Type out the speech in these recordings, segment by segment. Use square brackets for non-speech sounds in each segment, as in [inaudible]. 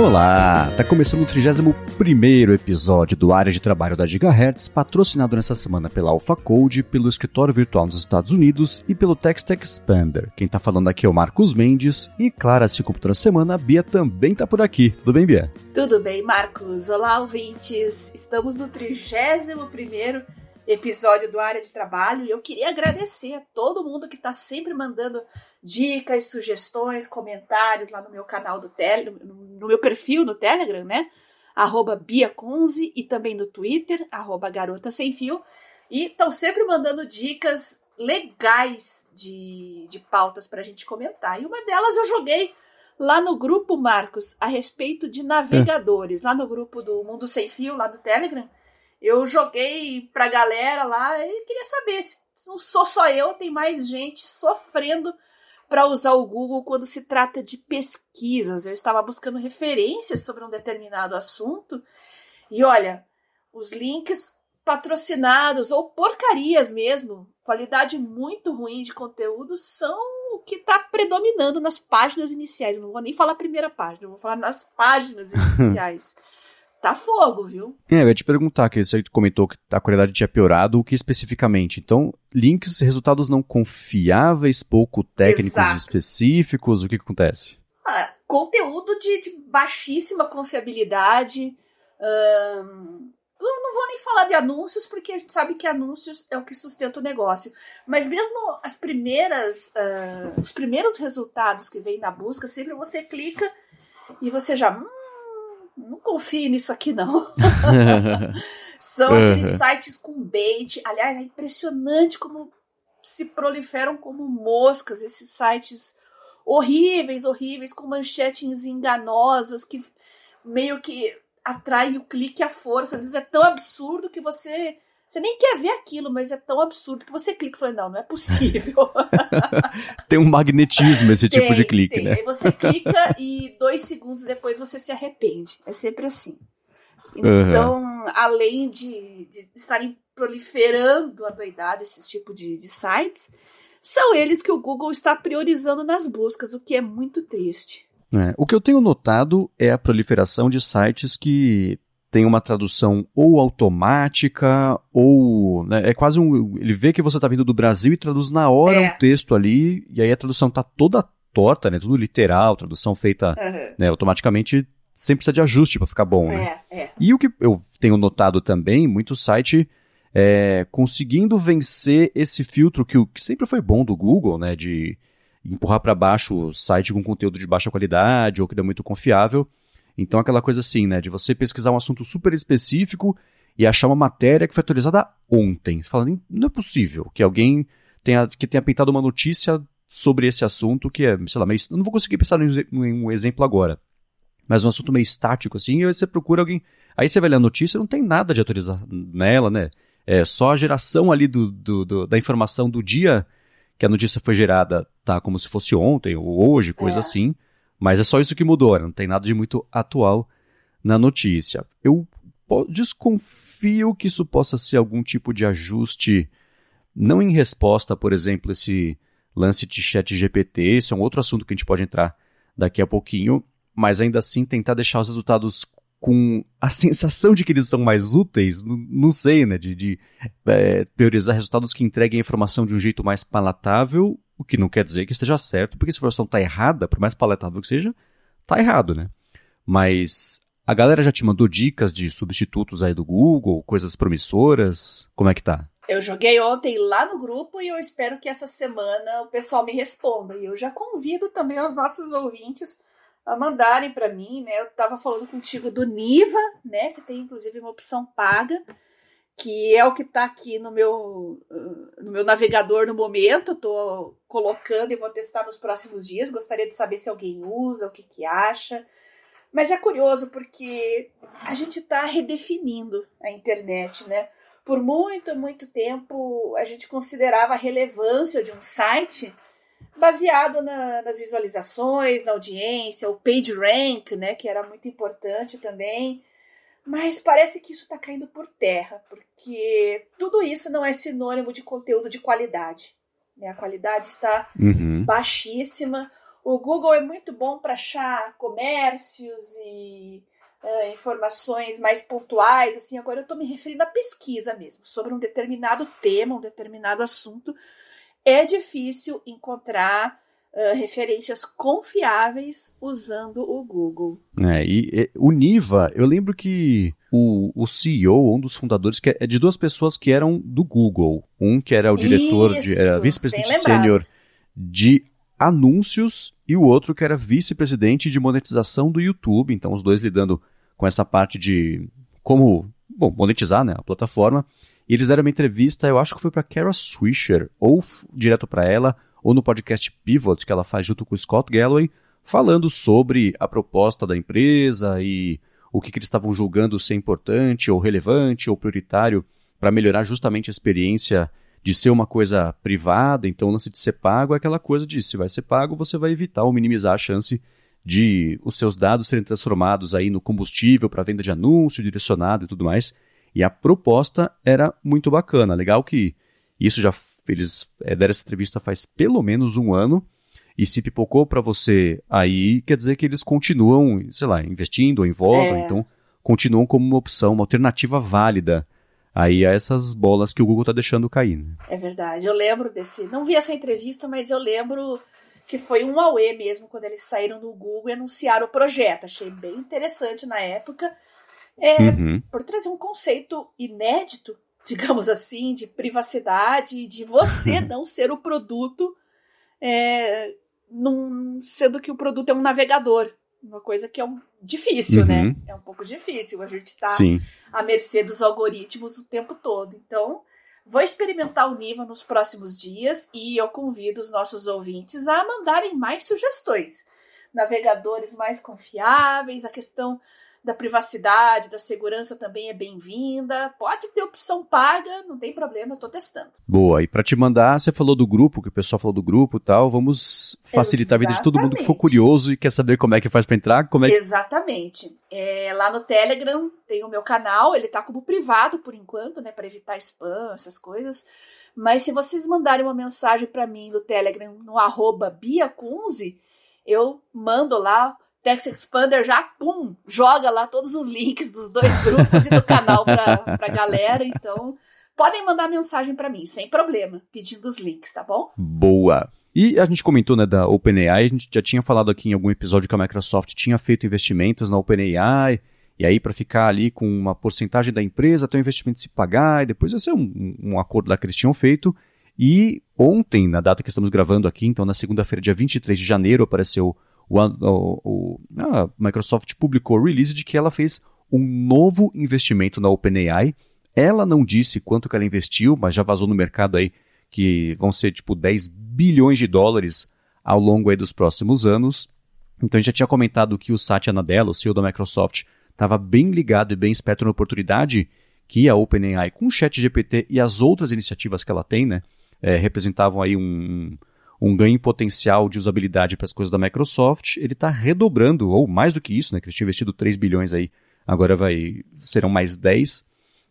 Olá, tá começando o 31 episódio do Área de Trabalho da Gigahertz, patrocinado nessa semana pela Alpha Code, pelo Escritório Virtual nos Estados Unidos e pelo Text Expander. Quem tá falando aqui é o Marcos Mendes e, claro, assim como toda semana, a Bia também tá por aqui. Tudo bem, Bia? Tudo bem, Marcos. Olá, ouvintes. Estamos no 31 episódio do Área de Trabalho e eu queria agradecer a todo mundo que está sempre mandando dicas, sugestões, comentários lá no meu canal do Telegram, no meu perfil no Telegram, né? Arroba Biaconze e também no Twitter, arroba Garota Sem Fio. E estão sempre mandando dicas legais de, de pautas para a gente comentar. E uma delas eu joguei lá no grupo, Marcos, a respeito de navegadores, lá no grupo do Mundo Sem Fio, lá do Telegram eu joguei pra galera lá e queria saber se não sou só eu, tem mais gente sofrendo para usar o Google quando se trata de pesquisas. Eu estava buscando referências sobre um determinado assunto e olha, os links patrocinados ou porcarias mesmo, qualidade muito ruim de conteúdo, são o que está predominando nas páginas iniciais. Eu não vou nem falar a primeira página, eu vou falar nas páginas [laughs] iniciais tá fogo, viu? É, eu ia te perguntar, que você comentou que a qualidade tinha piorado, o que especificamente? Então, links, resultados não confiáveis, pouco técnicos Exato. específicos, o que, que acontece? Ah, conteúdo de, de, baixíssima confiabilidade. Hum, eu não vou nem falar de anúncios, porque a gente sabe que anúncios é o que sustenta o negócio. Mas mesmo as primeiras, uh, os primeiros resultados que vem na busca, sempre você clica e você já. Hum, não confie nisso aqui não. [laughs] São uhum. aqueles sites com bait. Aliás, é impressionante como se proliferam como moscas esses sites horríveis, horríveis, com manchetes enganosas que meio que atraem o clique à força. Às vezes é tão absurdo que você você nem quer ver aquilo, mas é tão absurdo que você clica e fala, não, não é possível. [laughs] tem um magnetismo esse tem, tipo de clique, tem. né? Aí você clica e dois segundos depois você se arrepende. É sempre assim. Então, uhum. além de, de estarem proliferando a doidada esse tipo de, de sites, são eles que o Google está priorizando nas buscas, o que é muito triste. É, o que eu tenho notado é a proliferação de sites que tem uma tradução ou automática ou né, é quase um ele vê que você está vindo do Brasil e traduz na hora é. um texto ali e aí a tradução tá toda torta né tudo literal tradução feita uhum. né, automaticamente sempre precisa de ajuste para ficar bom né? é, é. e o que eu tenho notado também muito site é, conseguindo vencer esse filtro que, que sempre foi bom do Google né de empurrar para baixo o site com conteúdo de baixa qualidade ou que não é muito confiável então, aquela coisa assim, né, de você pesquisar um assunto super específico e achar uma matéria que foi atualizada ontem. Você fala, não é possível que alguém tenha, que tenha pintado uma notícia sobre esse assunto que é, sei lá, meio, eu não vou conseguir pensar em um exemplo agora, mas um assunto meio estático assim, e aí você procura alguém, aí você vai ler a notícia, não tem nada de atualizar nela, né? É só a geração ali do, do, do, da informação do dia que a notícia foi gerada, tá como se fosse ontem ou hoje, coisa é. assim. Mas é só isso que mudou, né? não tem nada de muito atual na notícia. Eu desconfio que isso possa ser algum tipo de ajuste, não em resposta, por exemplo, esse lance de chat GPT, isso é um outro assunto que a gente pode entrar daqui a pouquinho, mas ainda assim tentar deixar os resultados com a sensação de que eles são mais úteis, não, sei, né? De, de é, teorizar resultados que entreguem a informação de um jeito mais palatável o que não quer dizer que esteja certo, porque se a informação está errada, por mais palatável que seja, está errado, né? Mas a galera já te mandou dicas de substitutos aí do Google, coisas promissoras? Como é que tá? Eu joguei ontem lá no grupo e eu espero que essa semana o pessoal me responda. E eu já convido também os nossos ouvintes mandarem para mim, né? Eu estava falando contigo do Niva, né? Que tem inclusive uma opção paga que é o que está aqui no meu, uh, no meu navegador no momento. Estou colocando e vou testar nos próximos dias. Gostaria de saber se alguém usa, o que, que acha. Mas é curioso porque a gente está redefinindo a internet, né? Por muito, muito tempo a gente considerava a relevância de um site baseado na, nas visualizações, na audiência, o page rank, né? Que era muito importante também. Mas parece que isso está caindo por terra, porque tudo isso não é sinônimo de conteúdo de qualidade. Né? A qualidade está uhum. baixíssima. o Google é muito bom para achar comércios e uh, informações mais pontuais. Assim, agora eu estou me referindo à pesquisa mesmo, sobre um determinado tema, um determinado assunto. É difícil encontrar uh, referências confiáveis usando o Google. É, e, e, o Niva, eu lembro que o, o CEO, um dos fundadores, que é de duas pessoas que eram do Google. Um que era o diretor, Isso, de, era vice-presidente sênior de anúncios e o outro que era vice-presidente de monetização do YouTube. Então, os dois lidando com essa parte de como bom, monetizar né, a plataforma. E eles deram uma entrevista, eu acho que foi para Kara Swisher, ou direto para ela, ou no podcast Pivot, que ela faz junto com o Scott Galloway, falando sobre a proposta da empresa e o que, que eles estavam julgando ser importante, ou relevante, ou prioritário para melhorar justamente a experiência de ser uma coisa privada, então o lance de ser pago é aquela coisa de se vai ser pago, você vai evitar ou minimizar a chance de os seus dados serem transformados aí no combustível para venda de anúncio, direcionado e tudo mais. E a proposta era muito bacana. Legal que isso já eles é, deram essa entrevista faz pelo menos um ano e se pipocou para você aí, quer dizer que eles continuam, sei lá, investindo ou em voga, é. então continuam como uma opção, uma alternativa válida aí a essas bolas que o Google está deixando cair. Né? É verdade. Eu lembro desse. Não vi essa entrevista, mas eu lembro que foi um Aue mesmo quando eles saíram do Google e anunciaram o projeto. Achei bem interessante na época. É, uhum. Por trazer um conceito inédito, [laughs] digamos assim, de privacidade, de você [laughs] não ser o produto, é, num, sendo que o produto é um navegador. Uma coisa que é um, difícil, né? uhum. né? É um pouco difícil. A gente tá Sim. à mercê dos algoritmos o tempo todo. Então, vou experimentar o Niva nos próximos dias e eu convido os nossos ouvintes a mandarem mais sugestões. Navegadores mais confiáveis, a questão da privacidade, da segurança também é bem-vinda. Pode ter opção paga, não tem problema, eu tô testando. Boa, e para te mandar, você falou do grupo, que o pessoal falou do grupo e tal, vamos facilitar Exatamente. a vida de todo mundo que for curioso e quer saber como é que faz para entrar, como é Exatamente. É, lá no Telegram tem o meu canal, ele tá como privado por enquanto, né, para evitar spam, essas coisas. Mas se vocês mandarem uma mensagem para mim no Telegram no arroba biacunze, eu mando lá Text Expander já, pum, joga lá todos os links dos dois [laughs] grupos e do canal pra, pra galera. Então, podem mandar mensagem para mim, sem problema, pedindo os links, tá bom? Boa! E a gente comentou, né, da OpenAI, a gente já tinha falado aqui em algum episódio que a Microsoft tinha feito investimentos na OpenAI, e aí para ficar ali com uma porcentagem da empresa, até o investimento se pagar, e depois ia ser um, um acordo lá que eles tinham feito. E ontem, na data que estamos gravando aqui, então na segunda-feira, dia 23 de janeiro, apareceu o, o, a Microsoft publicou o release de que ela fez um novo investimento na OpenAI. Ela não disse quanto que ela investiu, mas já vazou no mercado aí que vão ser tipo 10 bilhões de dólares ao longo aí dos próximos anos. Então a gente já tinha comentado que o Satya Nadella, o CEO da Microsoft, estava bem ligado e bem esperto na oportunidade que a OpenAI, com o ChatGPT e as outras iniciativas que ela tem, né, é, representavam aí um, um ganho potencial de usabilidade para as coisas da Microsoft, ele está redobrando, ou mais do que isso, né, que eles tinham investido 3 bilhões aí, agora vai serão mais 10,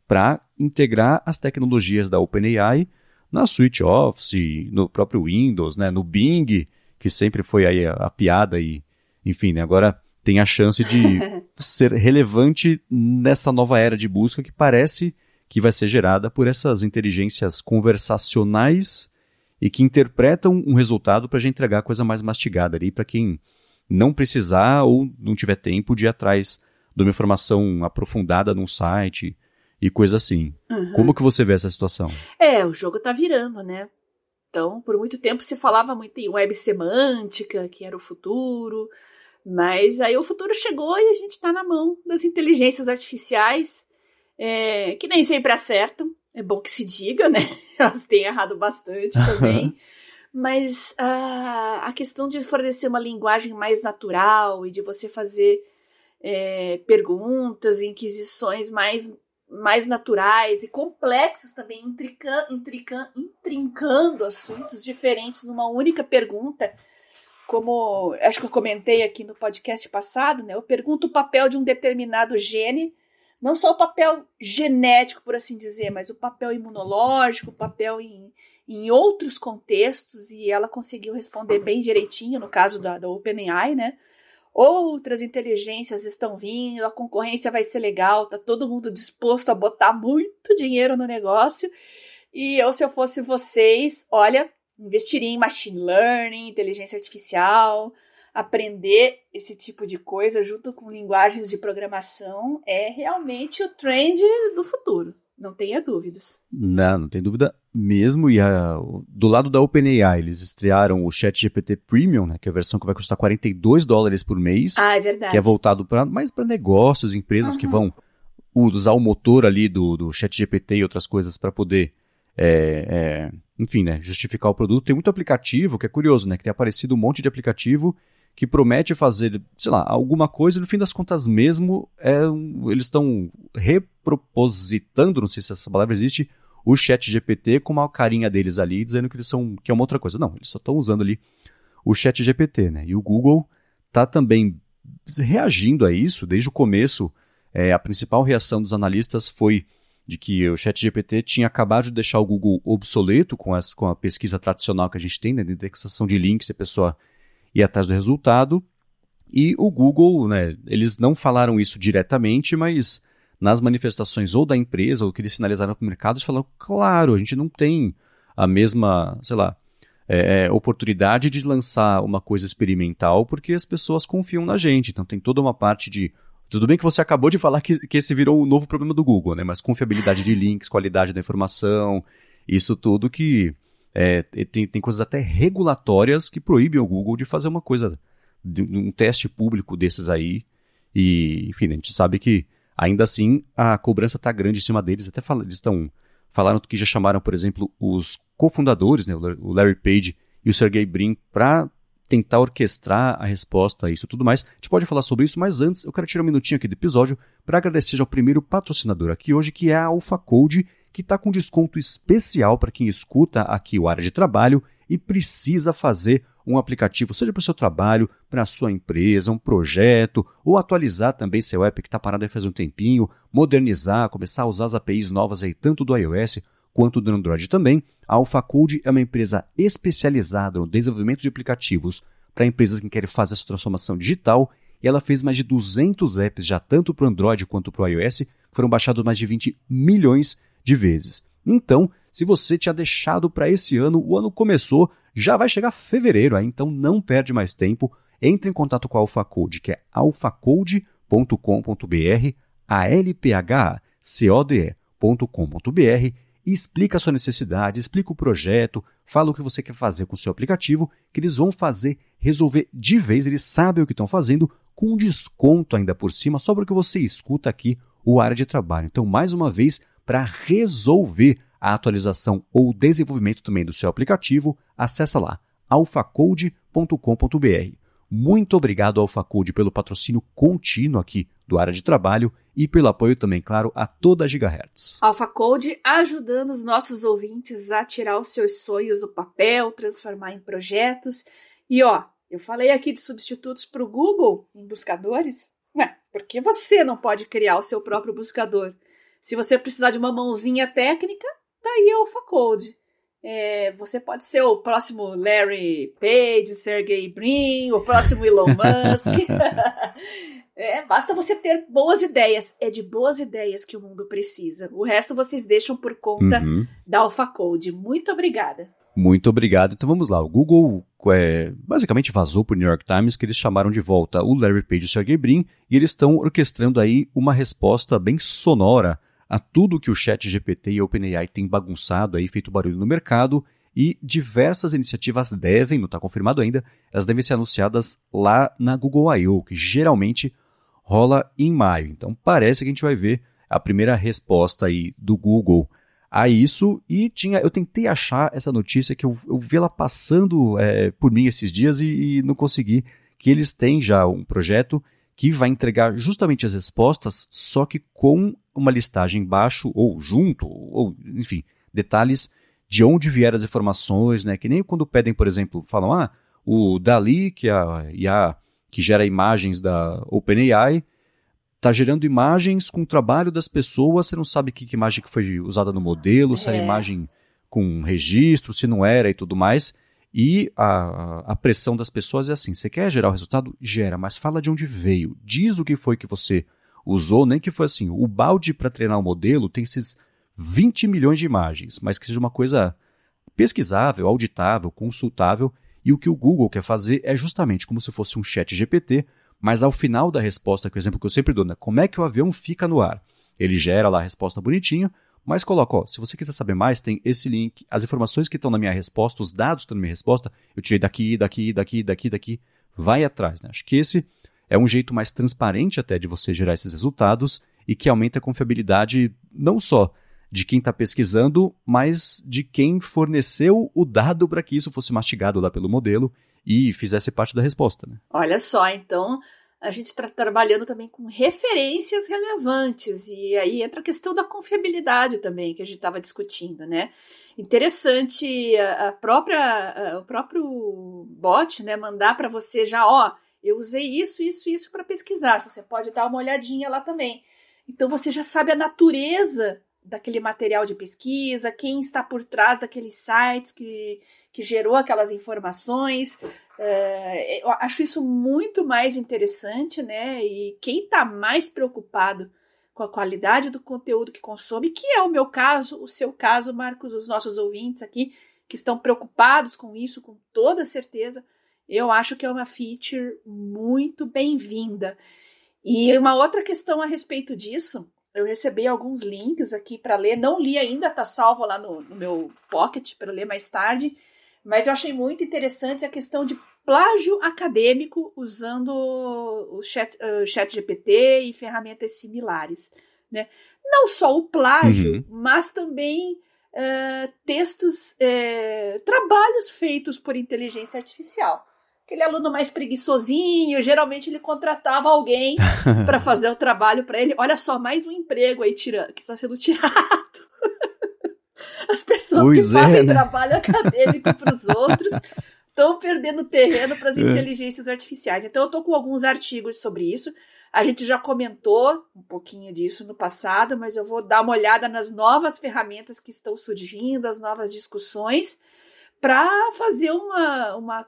para integrar as tecnologias da OpenAI na Suite Office, no próprio Windows, né, no Bing, que sempre foi aí a, a piada e, enfim, né, agora tem a chance de [laughs] ser relevante nessa nova era de busca que parece que vai ser gerada por essas inteligências conversacionais e que interpretam um resultado para já entregar a coisa mais mastigada ali para quem não precisar ou não tiver tempo de ir atrás de uma informação aprofundada num site e coisa assim. Uhum. Como que você vê essa situação? É, o jogo tá virando, né? Então, por muito tempo se falava muito em web semântica, que era o futuro, mas aí o futuro chegou e a gente está na mão das inteligências artificiais, é, que nem sempre acertam, é bom que se diga, né? [laughs] Elas têm errado bastante também. Mas uh, a questão de fornecer uma linguagem mais natural e de você fazer é, perguntas, inquisições mais, mais naturais e complexas também, intrica, intrica, intrincando assuntos diferentes numa única pergunta, como acho que eu comentei aqui no podcast passado, né? Eu pergunto o papel de um determinado gene não só o papel genético, por assim dizer, mas o papel imunológico, o papel em, em outros contextos, e ela conseguiu responder bem direitinho, no caso da, da OpenAI, né? Outras inteligências estão vindo, a concorrência vai ser legal, tá todo mundo disposto a botar muito dinheiro no negócio. E eu, se eu fosse vocês, olha, investiria em machine learning, inteligência artificial, aprender esse tipo de coisa junto com linguagens de programação é realmente o trend do futuro. Não tenha dúvidas. Não, não tem dúvida mesmo. E a, do lado da OpenAI, eles estrearam o ChatGPT Premium, né, que é a versão que vai custar 42 dólares por mês. Ah, é verdade. Que é voltado para mais para negócios, empresas uhum. que vão usar o motor ali do, do ChatGPT e outras coisas para poder, é, é, enfim, né, justificar o produto. Tem muito aplicativo, que é curioso, né, que tem aparecido um monte de aplicativo que promete fazer, sei lá, alguma coisa e no fim das contas mesmo é, eles estão repropositando, não sei se essa palavra existe, o chat GPT com uma carinha deles ali dizendo que eles são que é uma outra coisa. Não, eles só estão usando ali o chat GPT, né? E o Google está também reagindo a isso desde o começo. É, a principal reação dos analistas foi de que o chat GPT tinha acabado de deixar o Google obsoleto com, as, com a pesquisa tradicional que a gente tem, né, de indexação de links, a pessoa ir atrás do resultado. E o Google, né, eles não falaram isso diretamente, mas nas manifestações ou da empresa, ou que eles sinalizaram para o mercado, eles falaram, claro, a gente não tem a mesma, sei lá, é, é, oportunidade de lançar uma coisa experimental porque as pessoas confiam na gente. Então tem toda uma parte de. Tudo bem que você acabou de falar que, que esse virou o um novo problema do Google, né? Mas confiabilidade de links, qualidade da informação, isso tudo que é, tem, tem coisas até regulatórias que proíbem o Google de fazer uma coisa, de, um teste público desses aí. E, enfim, a gente sabe que ainda assim a cobrança está grande em cima deles. Até fala, eles estão falaram que já chamaram, por exemplo, os cofundadores, né, o Larry Page e o Sergey Brin, para tentar orquestrar a resposta a isso e tudo mais. A gente pode falar sobre isso, mas antes eu quero tirar um minutinho aqui do episódio para agradecer ao primeiro patrocinador aqui hoje, que é a AlphaCode que está com desconto especial para quem escuta aqui o área de trabalho e precisa fazer um aplicativo, seja para o seu trabalho, para a sua empresa, um projeto, ou atualizar também seu app que está parado aí faz um tempinho, modernizar, começar a usar as APIs novas aí, tanto do iOS quanto do Android também. A AlphaCode é uma empresa especializada no desenvolvimento de aplicativos para empresas que querem fazer essa transformação digital e ela fez mais de 200 apps já tanto para o Android quanto para o iOS, foram baixados mais de 20 milhões de vezes. Então, se você tinha deixado para esse ano, o ano começou, já vai chegar fevereiro, aí, então não perde mais tempo. Entre em contato com a AlphaCode, que é alphacode.com.br, alphacode.com.br, e explica a sua necessidade, explica o projeto, fala o que você quer fazer com o seu aplicativo, que eles vão fazer resolver de vez, eles sabem o que estão fazendo, com desconto ainda por cima, só porque você escuta aqui o área de trabalho. Então, mais uma vez, para resolver a atualização ou desenvolvimento também do seu aplicativo, acessa lá alfacode.com.br. Muito obrigado AlphaCode pelo patrocínio contínuo aqui do área de trabalho e pelo apoio também, claro, a toda a Gigahertz. AlphaCode ajudando os nossos ouvintes a tirar os seus sonhos do papel, transformar em projetos. E ó, eu falei aqui de substitutos para o Google em buscadores. Ué, por que você não pode criar o seu próprio buscador? Se você precisar de uma mãozinha técnica, tá aí a AlphaCode. É, você pode ser o próximo Larry Page, Sergey Brin, o próximo Elon Musk. [laughs] é, basta você ter boas ideias. É de boas ideias que o mundo precisa. O resto vocês deixam por conta uhum. da AlphaCode. Muito obrigada. Muito obrigado. Então vamos lá. O Google é, basicamente vazou para o New York Times que eles chamaram de volta o Larry Page e o Sergey Brin e eles estão orquestrando aí uma resposta bem sonora a tudo que o Chat GPT e OpenAI têm bagunçado aí, feito barulho no mercado, e diversas iniciativas devem, não está confirmado ainda, elas devem ser anunciadas lá na Google I.O., que geralmente rola em maio. Então parece que a gente vai ver a primeira resposta aí do Google a isso e tinha eu tentei achar essa notícia que eu, eu vi ela passando é, por mim esses dias e, e não consegui que eles têm já um projeto que vai entregar justamente as respostas, só que com uma listagem embaixo ou junto, ou enfim, detalhes de onde vieram as informações, né? Que nem quando pedem, por exemplo, falam, ah, o Dali, que é a IA que gera imagens da OpenAI, tá gerando imagens com o trabalho das pessoas, você não sabe que, que imagem que foi usada no modelo, é. se era é. imagem com registro, se não era e tudo mais. E a, a pressão das pessoas é assim: você quer gerar o resultado? Gera, mas fala de onde veio. Diz o que foi que você usou, nem que foi assim. O balde para treinar o modelo tem esses 20 milhões de imagens, mas que seja uma coisa pesquisável, auditável, consultável. E o que o Google quer fazer é justamente como se fosse um chat GPT, mas ao final da resposta, que é o exemplo que eu sempre dou, né? Como é que o avião fica no ar? Ele gera lá a resposta bonitinho, mas coloca, ó, se você quiser saber mais, tem esse link, as informações que estão na minha resposta, os dados que estão na minha resposta, eu tirei daqui, daqui, daqui, daqui, daqui, vai atrás, né? Acho que esse é um jeito mais transparente até de você gerar esses resultados e que aumenta a confiabilidade não só de quem está pesquisando, mas de quem forneceu o dado para que isso fosse mastigado lá pelo modelo e fizesse parte da resposta. Né? Olha só, então a gente está trabalhando também com referências relevantes e aí entra a questão da confiabilidade também que a gente estava discutindo, né? Interessante a própria a, o próprio bot, né, mandar para você já, ó, eu usei isso, isso, isso para pesquisar. Você pode dar uma olhadinha lá também. Então você já sabe a natureza daquele material de pesquisa, quem está por trás daqueles sites que, que gerou aquelas informações. É, eu acho isso muito mais interessante, né? E quem está mais preocupado com a qualidade do conteúdo que consome, que é o meu caso, o seu caso, Marcos, os nossos ouvintes aqui, que estão preocupados com isso, com toda certeza, eu acho que é uma feature muito bem-vinda. E uma outra questão a respeito disso eu recebi alguns links aqui para ler. Não li ainda, tá salvo lá no, no meu pocket para ler mais tarde. Mas eu achei muito interessante a questão de plágio acadêmico usando o chat, uh, chat GPT e ferramentas similares. Né? Não só o plágio, uhum. mas também uh, textos, uh, trabalhos feitos por inteligência artificial aquele aluno mais preguiçosinho, geralmente ele contratava alguém [laughs] para fazer o trabalho para ele. Olha só, mais um emprego aí tira, que está sendo tirado. [laughs] As pessoas pois que é, fazem né? trabalho acadêmico para os outros [laughs] estão perdendo terreno para as é. inteligências artificiais. Então, eu estou com alguns artigos sobre isso. A gente já comentou um pouquinho disso no passado, mas eu vou dar uma olhada nas novas ferramentas que estão surgindo, as novas discussões, para fazer uma, uma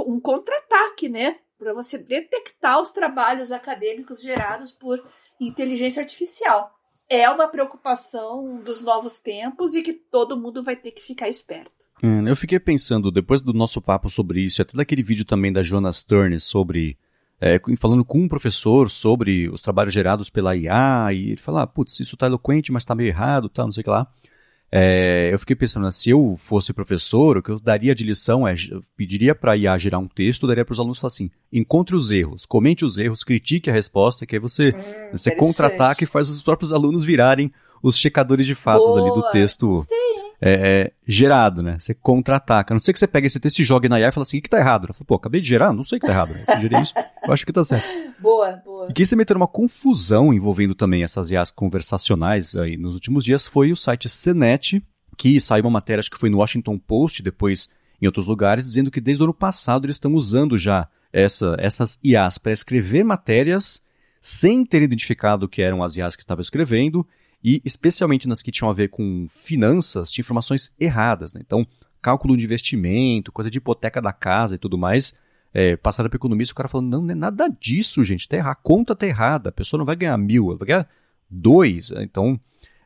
um contra-ataque, né? Para você detectar os trabalhos acadêmicos gerados por inteligência artificial. É uma preocupação dos novos tempos e que todo mundo vai ter que ficar esperto. Hum, eu fiquei pensando, depois do nosso papo sobre isso, até daquele vídeo também da Jonas Stern sobre. É, falando com um professor sobre os trabalhos gerados pela IA, e ele fala, ah, putz, isso tá eloquente, mas tá meio errado, tá, não sei o que lá. É, eu fiquei pensando, se eu fosse professor, o que eu daria de lição é, pediria para a IA gerar um texto, daria para os alunos falar assim, encontre os erros, comente os erros, critique a resposta, que aí você, hum, você contra-ataca e faz os próprios alunos virarem os checadores de fatos Boa, ali do texto. Sim é, é, gerado, né? Você contra-ataca. A não sei que você pega esse texto e joga na IA e fala assim, o que tá errado? Eu falo, pô, acabei de gerar, não sei o que tá errado. Eu gerei isso, eu acho que tá certo. [laughs] Boa, boa. E quem se meteu numa confusão envolvendo também essas IAs conversacionais aí nos últimos dias foi o site CNET, que saiu uma matéria, acho que foi no Washington Post, depois em outros lugares, dizendo que desde o ano passado eles estão usando já essa, essas IAs para escrever matérias sem ter identificado que eram as IAs que estavam escrevendo e especialmente nas que tinham a ver com finanças, tinha informações erradas. Né? Então, cálculo de investimento, coisa de hipoteca da casa e tudo mais, é, passada para economista, o cara falando, não, não é nada disso, gente, tá errado, a conta tá errada, a pessoa não vai ganhar mil, ela vai ganhar dois. Né? Então,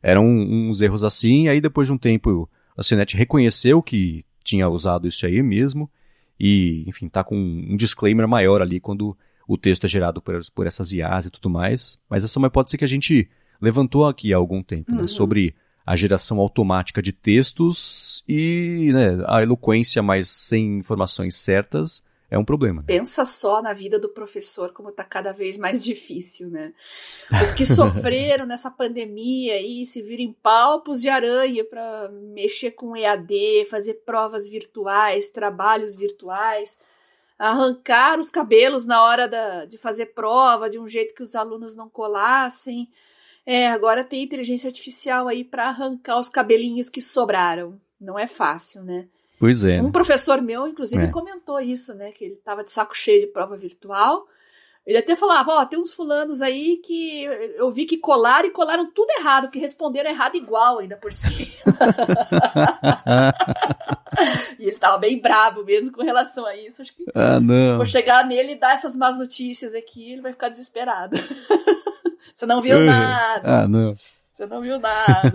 eram uns erros assim, e aí depois de um tempo a Cinet reconheceu que tinha usado isso aí mesmo, e, enfim, tá com um disclaimer maior ali quando o texto é gerado por, por essas IAs e tudo mais, mas essa é pode ser que a gente levantou aqui há algum tempo, né, uhum. né, sobre a geração automática de textos e né, a eloquência, mas sem informações certas, é um problema. Né? Pensa só na vida do professor, como está cada vez mais difícil, né? Os que sofreram [laughs] nessa pandemia aí se viram em palpos de aranha para mexer com EAD, fazer provas virtuais, trabalhos virtuais, arrancar os cabelos na hora da, de fazer prova de um jeito que os alunos não colassem. É, agora tem inteligência artificial aí para arrancar os cabelinhos que sobraram. Não é fácil, né? Pois é. Um né? professor meu, inclusive, é. comentou isso, né? Que ele estava de saco cheio de prova virtual. Ele até falava, ó, tem uns fulanos aí que eu vi que colaram e colaram tudo errado, que responderam errado igual ainda por cima. [laughs] e ele tava bem brabo mesmo com relação a isso. Acho que ah, não. vou chegar nele e dar essas más notícias aqui, ele vai ficar desesperado. [laughs] Você não viu nada. Ah, não. Você não viu nada.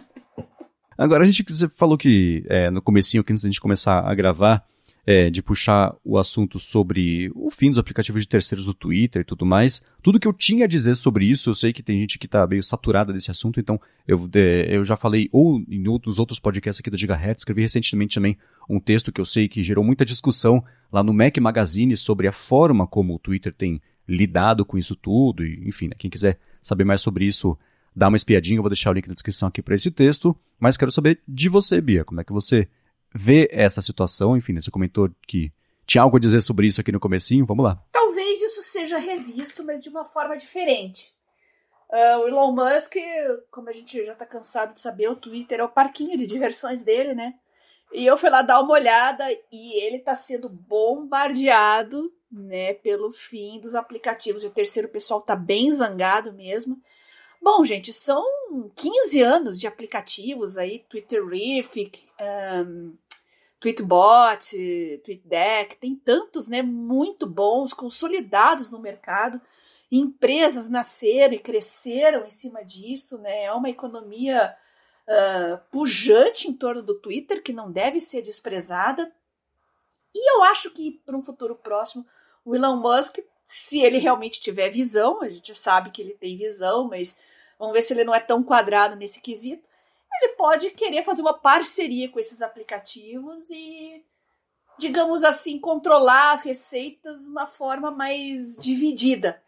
[laughs] Agora, a gente você falou que é, no comecinho, que antes da gente começar a gravar, é, de puxar o assunto sobre o fim dos aplicativos de terceiros do Twitter e tudo mais. Tudo que eu tinha a dizer sobre isso, eu sei que tem gente que está meio saturada desse assunto, então eu, é, eu já falei, ou em outros, outros podcasts aqui da Gigahertz, escrevi recentemente também um texto que eu sei que gerou muita discussão lá no Mac Magazine sobre a forma como o Twitter tem lidado com isso tudo, e enfim, né, quem quiser saber mais sobre isso, dá uma espiadinha, eu vou deixar o link na descrição aqui para esse texto, mas quero saber de você, Bia, como é que você vê essa situação? Enfim, né, você comentou que tinha algo a dizer sobre isso aqui no comecinho, vamos lá. Talvez isso seja revisto, mas de uma forma diferente. Uh, o Elon Musk, como a gente já está cansado de saber, o Twitter é o parquinho de diversões dele, né? E eu fui lá dar uma olhada e ele está sendo bombardeado, né, pelo fim dos aplicativos. O terceiro pessoal está bem zangado mesmo. Bom, gente, são 15 anos de aplicativos aí, Twitterific, um, Tweetbot, TweetDeck, tem tantos, né, muito bons, consolidados no mercado. Empresas nasceram e cresceram em cima disso, né? É uma economia uh, pujante em torno do Twitter que não deve ser desprezada. E eu acho que para um futuro próximo, o Elon Musk, se ele realmente tiver visão, a gente sabe que ele tem visão, mas vamos ver se ele não é tão quadrado nesse quesito ele pode querer fazer uma parceria com esses aplicativos e, digamos assim, controlar as receitas de uma forma mais dividida,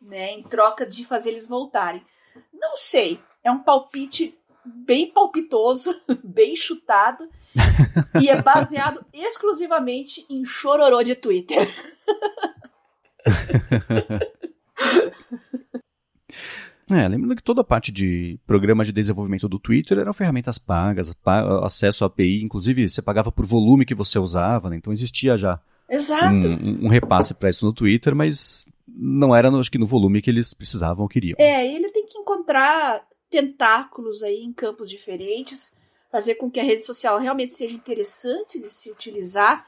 né, em troca de fazer eles voltarem. Não sei, é um palpite bem palpitoso, [laughs] bem chutado e é baseado exclusivamente em chororô de Twitter. [laughs] É, lembrando que toda a parte de programa de desenvolvimento do Twitter eram ferramentas pagas, acesso à API, inclusive você pagava por volume que você usava, né? Então existia já um, um, repasse para isso no Twitter, mas não era, acho que, no volume que eles precisavam ou queriam. É, ele tem que encontrar tentáculos aí em campos diferentes, fazer com que a rede social realmente seja interessante de se utilizar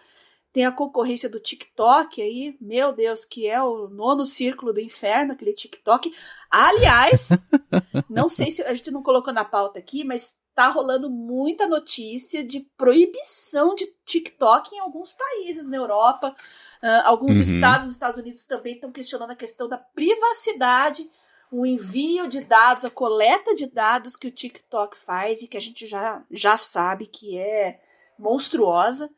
tem a concorrência do TikTok aí, meu Deus, que é o nono círculo do inferno, aquele TikTok. Aliás, [laughs] não sei se a gente não colocou na pauta aqui, mas tá rolando muita notícia de proibição de TikTok em alguns países na Europa. Uh, alguns uhum. estados dos Estados Unidos também estão questionando a questão da privacidade, o envio de dados, a coleta de dados que o TikTok faz e que a gente já, já sabe que é monstruosa.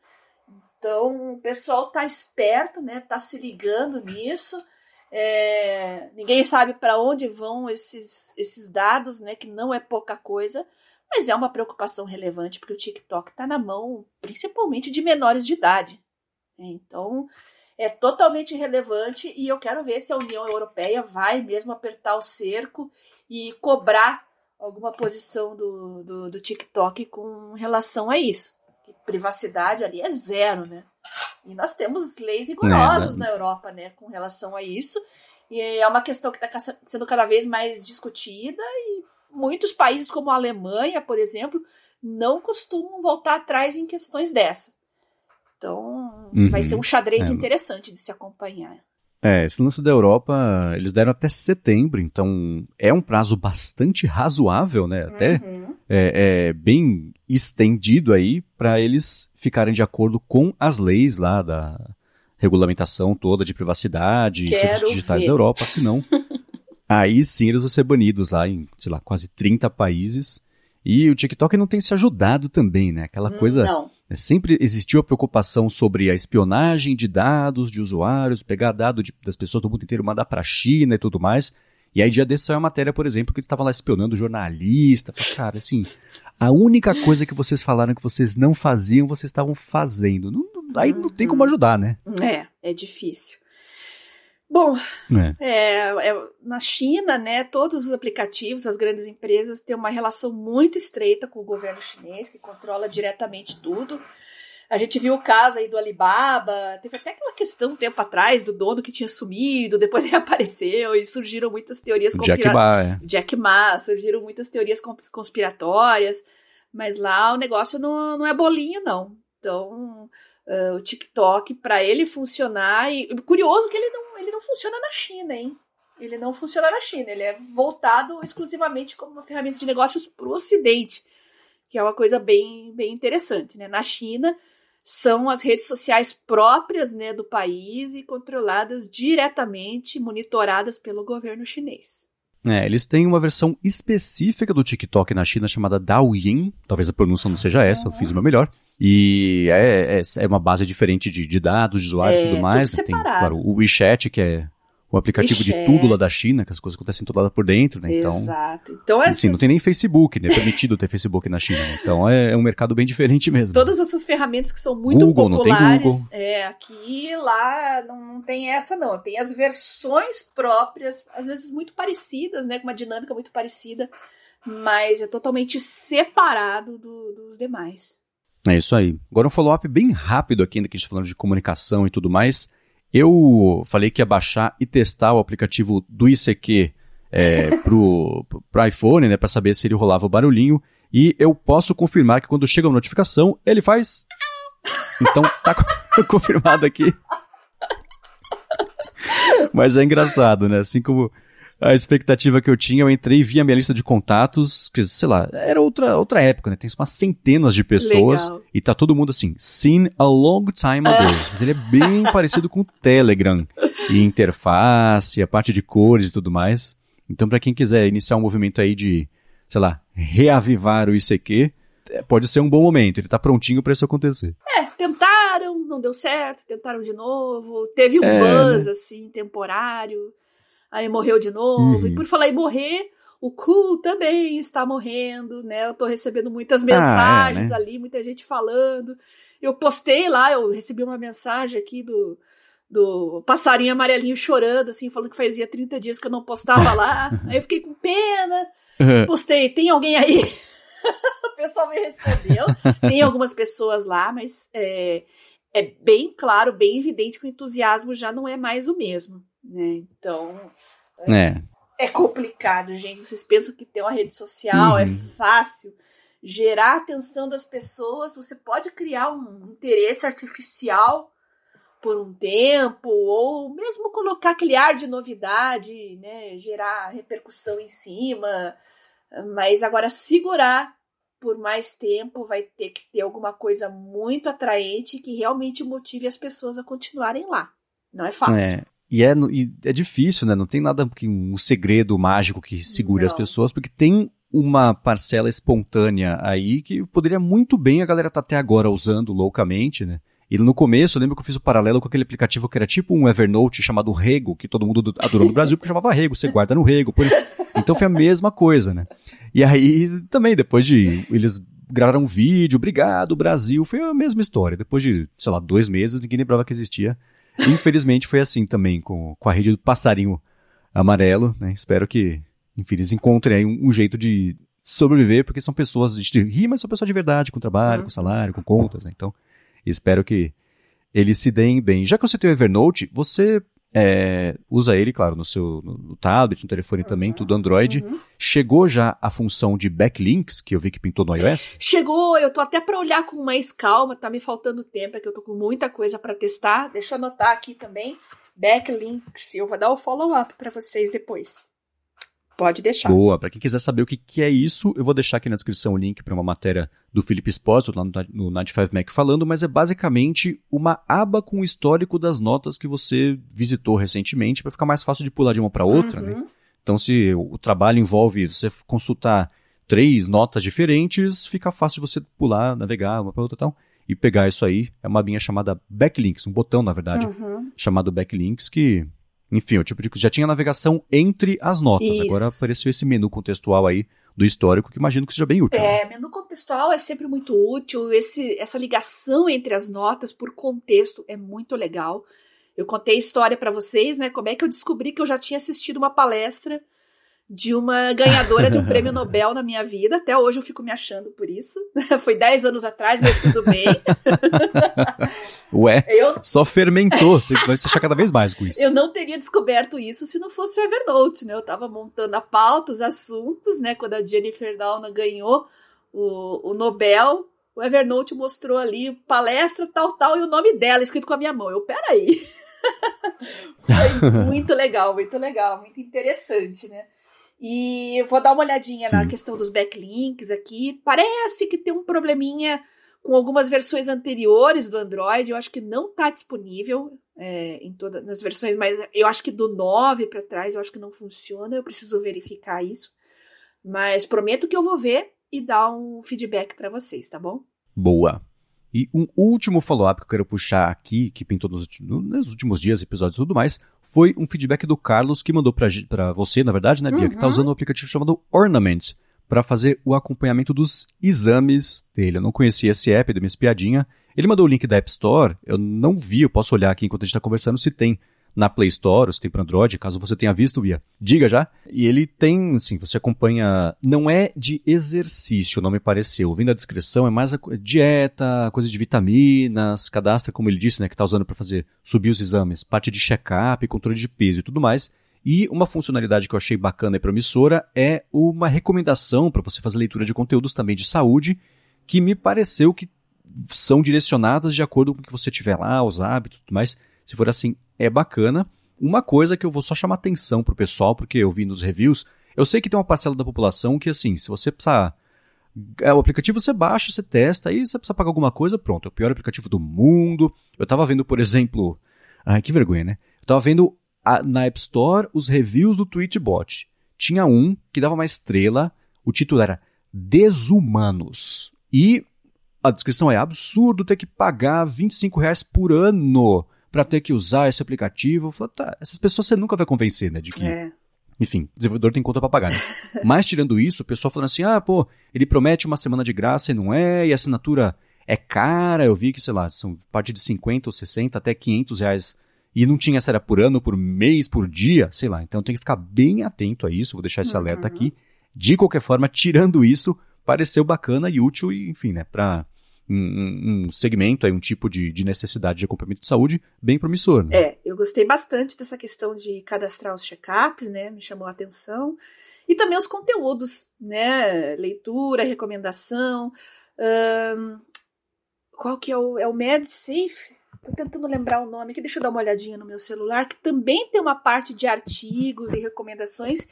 Então, o pessoal tá esperto, né? Tá se ligando nisso. É, ninguém sabe para onde vão esses, esses dados, né? Que não é pouca coisa, mas é uma preocupação relevante porque o TikTok está na mão, principalmente de menores de idade. Então, é totalmente relevante e eu quero ver se a União Europeia vai mesmo apertar o cerco e cobrar alguma posição do, do, do TikTok com relação a isso privacidade ali é zero, né? E nós temos leis rigorosas é, né? na Europa, né, com relação a isso. E é uma questão que está sendo cada vez mais discutida e muitos países, como a Alemanha, por exemplo, não costumam voltar atrás em questões dessa. Então, uhum. vai ser um xadrez é. interessante de se acompanhar. É, esse lance da Europa, eles deram até setembro, então é um prazo bastante razoável, né? Até uhum. é, é, bem estendido aí para eles ficarem de acordo com as leis lá da regulamentação toda de privacidade e serviços digitais ver. da Europa, senão [laughs] aí sim eles vão ser banidos lá em, sei lá, quase 30 países. E o TikTok não tem se ajudado também, né? Aquela coisa. Não sempre existiu a preocupação sobre a espionagem de dados de usuários, pegar dados das pessoas do mundo inteiro, mandar para a China e tudo mais. E aí, dia desse saiu a matéria, por exemplo, que eles estavam lá espionando jornalista. Falei, cara, assim, a única coisa que vocês falaram que vocês não faziam, vocês estavam fazendo. Não, não, aí não tem como ajudar, né? É, é difícil. Bom, é. É, é, na China, né, todos os aplicativos, as grandes empresas têm uma relação muito estreita com o governo chinês, que controla diretamente tudo. A gente viu o caso aí do Alibaba, teve até aquela questão um tempo atrás do dono que tinha sumido, depois [laughs] reapareceu e surgiram muitas teorias conspiratórias. Jack é. Jack Ma, surgiram muitas teorias conspiratórias, mas lá o negócio não, não é bolinho, não. Então, uh, o TikTok, para ele funcionar, e curioso que ele não, ele não funciona na China, hein? Ele não funciona na China, ele é voltado exclusivamente como uma ferramenta de negócios para o Ocidente, que é uma coisa bem, bem interessante, né? Na China, são as redes sociais próprias né, do país e controladas diretamente, monitoradas pelo governo chinês. É, eles têm uma versão específica do TikTok na China chamada Douyin, talvez a pronúncia não seja essa, eu fiz o meu melhor. E é, é, é uma base diferente de, de dados, de usuários e é, tudo mais. Tudo Tem, claro, o WeChat, que é o aplicativo de tudo lá da China, que as coisas acontecem tudo lá por dentro, né? Então, Exato. Então, essas... assim, não tem nem Facebook, né? É permitido ter Facebook na China. Né? Então, é, é, um mercado bem diferente mesmo. Todas essas ferramentas que são muito Google, populares. Não tem Google. É, aqui lá não tem essa, não. Tem as versões próprias, às vezes muito parecidas, né? Com uma dinâmica muito parecida, mas é totalmente separado do, dos demais. É isso aí. Agora um follow-up bem rápido aqui, ainda que a gente está falando de comunicação e tudo mais. Eu falei que ia baixar e testar o aplicativo do ICQ é, [laughs] pro, pro iPhone, né, para saber se ele rolava o barulhinho. E eu posso confirmar que quando chega uma notificação, ele faz. Então tá [laughs] confirmado aqui. Mas é engraçado, né? Assim como a expectativa que eu tinha, eu entrei via minha lista de contatos, que, sei lá, era outra, outra época, né? Tem umas centenas de pessoas Legal. e tá todo mundo assim, seen a long time ago. [laughs] Mas ele é bem parecido com o Telegram. E interface, a parte de cores e tudo mais. Então, para quem quiser iniciar um movimento aí de, sei lá, reavivar o ICQ, é, pode ser um bom momento. Ele tá prontinho para isso acontecer. É, tentaram, não deu certo, tentaram de novo. Teve um É, buzz, né? assim, temporário. Aí morreu de novo. Uhum. E por falar em morrer, o Ku também está morrendo, né? Eu tô recebendo muitas mensagens né? ali, muita gente falando. Eu postei lá, eu recebi uma mensagem aqui do, do passarinho amarelinho chorando, assim, falando que fazia 30 dias que eu não postava lá. [laughs] Aí eu fiquei com pena. Postei, tem alguém aí? [laughs] o pessoal me respondeu. Tem algumas pessoas lá, mas é, é bem claro, bem evidente que o entusiasmo já não é mais o mesmo, né? Então É. é complicado, gente. Vocês pensam que ter uma rede social é Uhum. fácil gerar a atenção das pessoas, você pode criar um interesse artificial por um tempo, ou mesmo colocar aquele ar de novidade, né, gerar repercussão em cima, mas agora segurar por mais tempo vai ter que ter alguma coisa muito atraente que realmente motive as pessoas a continuarem lá. Não é fácil. É. E é, e é difícil, né? Não tem nada que um segredo mágico que segure as Não. pessoas, porque tem uma parcela espontânea aí que poderia muito bem a galera tá até agora usando loucamente, né? E no começo, eu lembro que eu fiz o paralelo com aquele aplicativo que era tipo um Evernote chamado Rego, que todo mundo adorou no Brasil, porque chamava Rego, você guarda no Rego. por- Então foi a mesma coisa, né? E aí também, depois de. Eles gravaram um vídeo, obrigado, Brasil, foi a mesma história. Depois de, sei lá, dois meses, ninguém lembrava que existia. Infelizmente foi assim também com, com a rede do passarinho amarelo, né? Espero que, enfim, eles encontrem aí um, um jeito de sobreviver, porque são pessoas, a gente ri, mas são pessoas de verdade, com trabalho, com salário, com contas, né? Então, espero que eles se deem bem. Já que você tem o Evernote, você é, usa ele, claro, no seu no, no tablet, no telefone também, tudo Android. Uhum. Chegou já a função de backlinks, que eu vi que pintou no iOS? Chegou, eu tô até pra olhar com mais calma, tá me faltando tempo, é que eu tô com muita coisa pra testar. Deixa eu anotar aqui também. Backlinks, eu vou dar o follow-up pra vocês depois. Pode deixar. Boa. Para quem quiser saber o que, que é isso, eu vou deixar aqui na descrição o link para uma matéria do Felipe Espósito, lá no, no 95Mac falando, mas é basicamente uma aba com o histórico das notas que você visitou recentemente, para ficar mais fácil de pular de uma para outra, né? Uhum. Então, se o trabalho envolve você consultar três notas diferentes, fica fácil de você pular, navegar uma para outra e tal, e pegar isso aí. É uma abinha chamada Backlinks, um botão, na verdade, Uhum. chamado Backlinks, que, enfim, é o tipo de já tinha navegação entre as notas. Isso. Agora apareceu esse menu contextual aí do histórico, que imagino que seja bem útil. né? É, menu contextual é sempre muito útil. Esse, essa ligação entre as notas por contexto é muito legal. Eu contei a história pra vocês, né? Como é que eu descobri que eu já tinha assistido uma palestra de uma ganhadora de um prêmio [laughs] Nobel na minha vida. Até hoje eu fico me achando por isso. [laughs] Foi 10 anos atrás, mas tudo bem. [laughs] Ué, eu... só fermentou. Você vai se achar cada vez mais com isso. Eu não teria descoberto isso se não fosse o Evernote, né? Eu tava montando a pauta, os assuntos, né? Quando a Jennifer Doudna ganhou o, o Nobel, o Evernote mostrou ali palestra tal, tal, e o nome dela escrito com a minha mão. Eu, peraí. Foi muito legal, muito legal, muito interessante, né? E vou dar uma olhadinha Sim. na questão dos backlinks aqui. Parece que tem um probleminha com algumas versões anteriores do Android. Eu acho que não está disponível é, em todas nas versões, mas eu acho que do 9 para trás eu acho que não funciona. Eu preciso verificar isso. Mas prometo que eu vou ver e dar um feedback para vocês, tá bom? Boa. E um último follow-up que eu quero puxar aqui, que pintou nos, nos, últimos dias, episódios e tudo mais, foi um feedback do Carlos que mandou para você, na verdade, né, Bia, uhum. que tá usando um aplicativo chamado Ornaments para fazer o acompanhamento dos exames dele. Eu não conhecia esse app, deu minha espiadinha. Ele mandou o link da App Store, eu não vi, eu posso olhar aqui enquanto a gente está conversando se tem na Play Store, se tem para Android, caso você tenha visto, Bia, diga já. E ele tem, assim, você acompanha, não é de exercício, não me pareceu. Vindo a descrição, é mais a dieta, coisa de vitaminas, cadastra, como ele disse, né, que está usando para fazer subir os exames, parte de check-up, controle de peso e tudo mais. E uma funcionalidade que eu achei bacana e promissora é uma recomendação para você fazer leitura de conteúdos também de saúde, que me pareceu que são direcionadas de acordo com o que você tiver lá, os hábitos e tudo mais. Se for assim, é bacana. Uma coisa que eu vou só chamar atenção pro pessoal, porque eu vi nos reviews, eu sei que tem uma parcela da população que, assim, se você precisar. É, o aplicativo você baixa, você testa, aí você precisa pagar alguma coisa, pronto, é o pior aplicativo do mundo. Eu tava vendo, por exemplo. Ai, que vergonha, né? Eu tava vendo a, na App Store os reviews do Tweetbot. Tinha um que dava uma estrela, o título era Desumanos. E a descrição é absurdo ter que pagar 25 reais por ano para ter que usar esse aplicativo. Falo, tá, essas pessoas você nunca vai convencer, né? De que. É. Enfim, desenvolvedor tem conta para pagar. Né? [laughs] Mas tirando isso, o pessoal falando assim: ah, pô, ele promete uma semana de graça e não é, e a assinatura é cara. Eu vi que, sei lá, são parte de 50 ou 60 até 500 reais. E não tinha se era por ano, por mês, por dia, sei lá. Então tem que ficar bem atento a isso. Vou deixar esse alerta uhum. aqui. De qualquer forma, tirando isso, pareceu bacana e útil, e, enfim, né, pra um, um segmento, aí, um tipo de, de, necessidade de acompanhamento de saúde bem promissor. Né? É, eu gostei bastante dessa questão de cadastrar os check-ups, né? Me chamou a atenção. E também os conteúdos, né? Leitura, recomendação. Qual que é o, é o MedSafe? Tô tentando lembrar o nome aqui, deixa eu dar uma olhadinha no meu celular, que também tem uma parte de artigos e recomendações,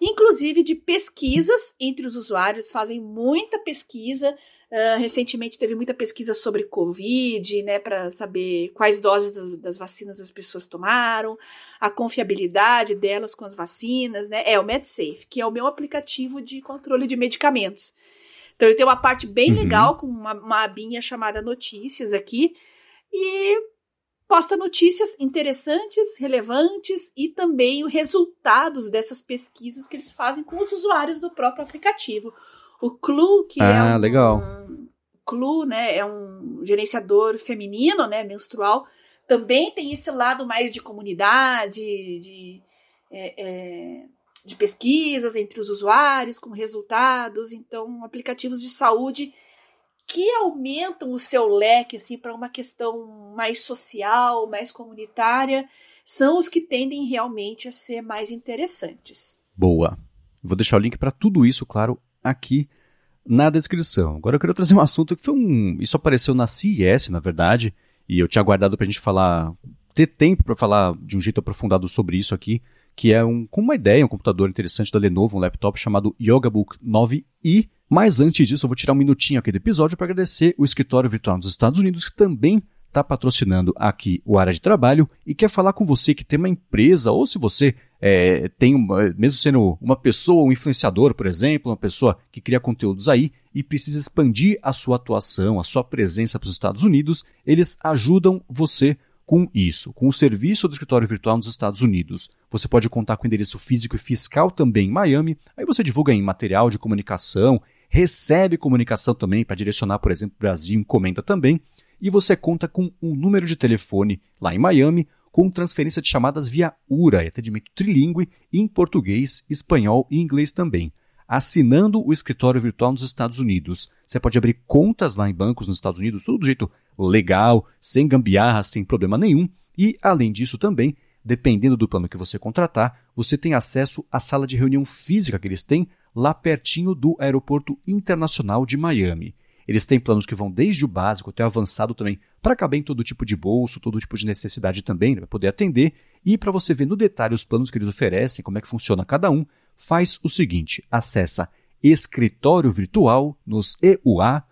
inclusive de pesquisas entre os usuários, fazem muita pesquisa Uh, recentemente teve muita pesquisa sobre Covid, né, para saber quais doses das, das, vacinas as pessoas tomaram, a confiabilidade delas com as vacinas, né? É o MedSafe, que é o meu aplicativo de controle de medicamentos. Então ele tem uma parte bem uhum. legal com uma, uma abinha chamada Notícias aqui e posta notícias interessantes, relevantes e também os resultados dessas pesquisas que eles fazem com os usuários do próprio aplicativo. O Clu, que é ah, é um, legal. Clu, né, é um gerenciador feminino, né, menstrual, também tem esse lado mais de comunidade, de, é, é, de pesquisas entre os usuários, com resultados, então aplicativos de saúde que aumentam o seu leque assim para uma questão mais social, mais comunitária, são os que tendem realmente a ser mais interessantes. Boa. Vou deixar o link para tudo isso, claro, aqui na descrição. Agora eu quero trazer um assunto que foi um. Isso apareceu na CES, na verdade, e eu tinha guardado pra gente falar. ter tempo para falar de um jeito aprofundado sobre isso aqui, que é um, com uma ideia, um computador interessante da Lenovo, um laptop chamado YogaBook 9i. Mas antes disso, eu vou tirar um minutinho aqui do episódio para agradecer o escritório virtual dos Estados Unidos, que também está patrocinando aqui o área de trabalho e quer falar com você que tem uma empresa ou se você é, tem, uma, mesmo sendo uma pessoa, um influenciador, por exemplo, uma pessoa que cria conteúdos aí e precisa expandir a sua atuação, a sua presença para os Estados Unidos, eles ajudam você com isso, com o serviço do escritório virtual nos Estados Unidos. Você pode contar com endereço físico e fiscal também em Miami, aí você divulga em material de comunicação, recebe comunicação também para direcionar, por exemplo, Brasil, encomenda também, e você conta com um número de telefone lá em Miami com transferência de chamadas via URA atendimento trilingue em português, espanhol e inglês também. Assinando o escritório virtual nos Estados Unidos. Você pode abrir contas lá em bancos nos Estados Unidos, tudo do jeito legal, sem gambiarra, sem problema nenhum. E, além disso, também, dependendo do plano que você contratar, você tem acesso à sala de reunião física que eles têm lá pertinho do Aeroporto Internacional de Miami. Eles têm planos que vão desde o básico até o avançado também, para caber em todo tipo de bolso, todo tipo de necessidade também, né, para poder atender. E para você ver no detalhe os planos que eles oferecem, como é que funciona cada um, faz o seguinte: acessa escritório virtual nos eua.com.br.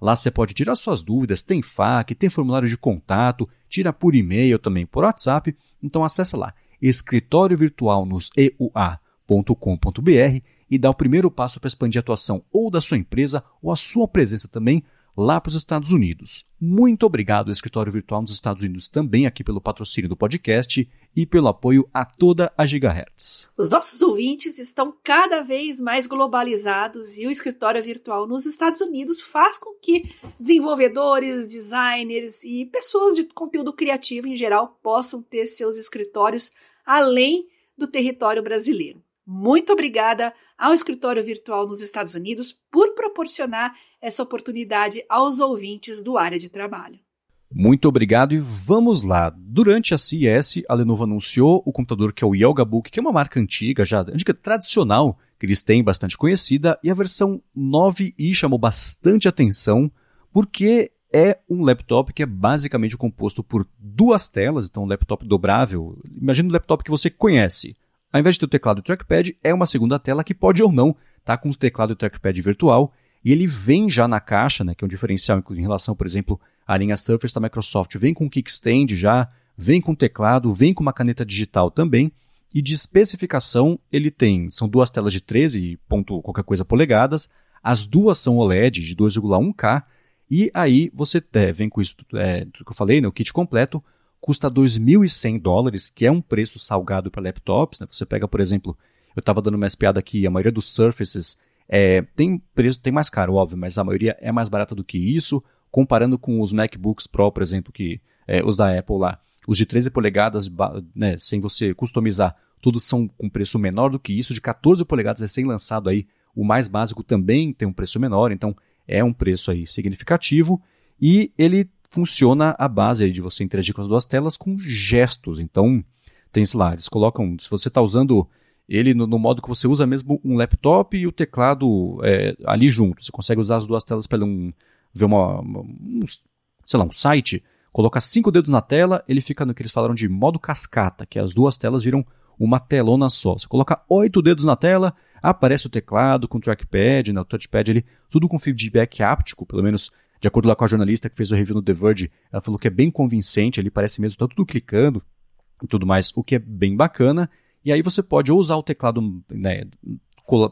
Lá você pode tirar suas dúvidas, tem FAQ, tem formulário de contato, tira por e-mail também por WhatsApp. Então acessa lá escritório virtual nos eua.com.br e dá o primeiro passo para expandir a atuação ou da sua empresa ou a sua presença também lá para os Estados Unidos. Muito obrigado ao Escritório Virtual nos Estados Unidos também aqui pelo patrocínio do podcast e pelo apoio a toda a Gigahertz. Os nossos ouvintes estão cada vez mais globalizados e o Escritório Virtual nos Estados Unidos faz com que desenvolvedores, designers e pessoas de conteúdo criativo em geral possam ter seus escritórios além do território brasileiro. Muito obrigada ao escritório virtual nos Estados Unidos por proporcionar essa oportunidade aos ouvintes do área de trabalho. Muito obrigado e vamos lá. Durante a CES, a Lenovo anunciou o computador que é o Yoga Book, que é uma marca antiga, já antiga, tradicional, que eles têm bastante conhecida, e a versão 9i chamou bastante atenção, porque é um laptop que é basicamente composto por duas telas, então um laptop dobrável. Imagina um laptop que você conhece. Ao invés de ter o teclado e trackpad, é uma segunda tela que pode ou não estar tá com o teclado e trackpad virtual. E ele vem já na caixa, né, que é um diferencial em relação, por exemplo, à linha Surface da Microsoft. Vem com kickstand já, vem com teclado, vem com uma caneta digital também. E de especificação, ele tem, são duas telas de 13 ponto qualquer coisa polegadas, as duas são OLED de 2,1K, e aí você é, vem com isso é, que eu falei, né, o kit completo, custa 2.100 dólares, que é um preço salgado para laptops. Né? Você pega, por exemplo, eu estava dando uma espiada aqui, a maioria dos Surfaces é, tem preço, tem mais caro, óbvio, mas a maioria é mais barata do que isso. Comparando com os MacBooks Pro, por exemplo, que é, os da Apple lá, os de 13 polegadas, né, sem você customizar, todos são com preço menor do que isso. De 14 polegadas recém-lançado aí, o mais básico também tem um preço menor, então é um preço aí significativo. E ele funciona a base de você interagir com as duas telas com gestos. Então, tem, lá, eles colocam, se você está usando ele no, no, modo que você usa mesmo um laptop e o teclado é, ali junto. Você consegue usar as duas telas para um, ver uma, um, sei lá, um site, colocar cinco dedos na tela, ele fica no que eles falaram de modo cascata, que as duas telas viram uma telona só. Você coloca oito dedos na tela, aparece o teclado com o trackpad, né, o touchpad ali, tudo com feedback áptico, pelo menos de acordo lá com a jornalista que fez o review no The Verge, ela falou que é bem convincente, ele parece mesmo tá tudo clicando e tudo mais, o que é bem bacana. E aí você pode ou usar o teclado né,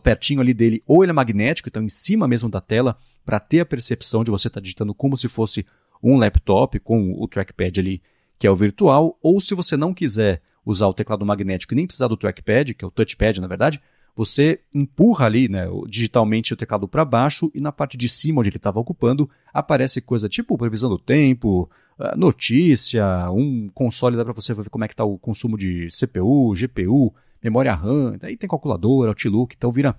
pertinho ali dele, ou ele é magnético, então em cima mesmo da tela, para ter a percepção de você estar tá digitando como se fosse um laptop com o trackpad ali, que é o virtual, ou se você não quiser usar o teclado magnético e nem precisar do trackpad, que é o touchpad na verdade, você empurra ali, né, digitalmente o teclado para baixo e na parte de cima onde ele estava ocupando aparece coisa tipo previsão do tempo, ah, notícia, um console dá para você ver como é que está o consumo de CPU, GPU, memória RAM, daí tem calculadora, Outlook, então vira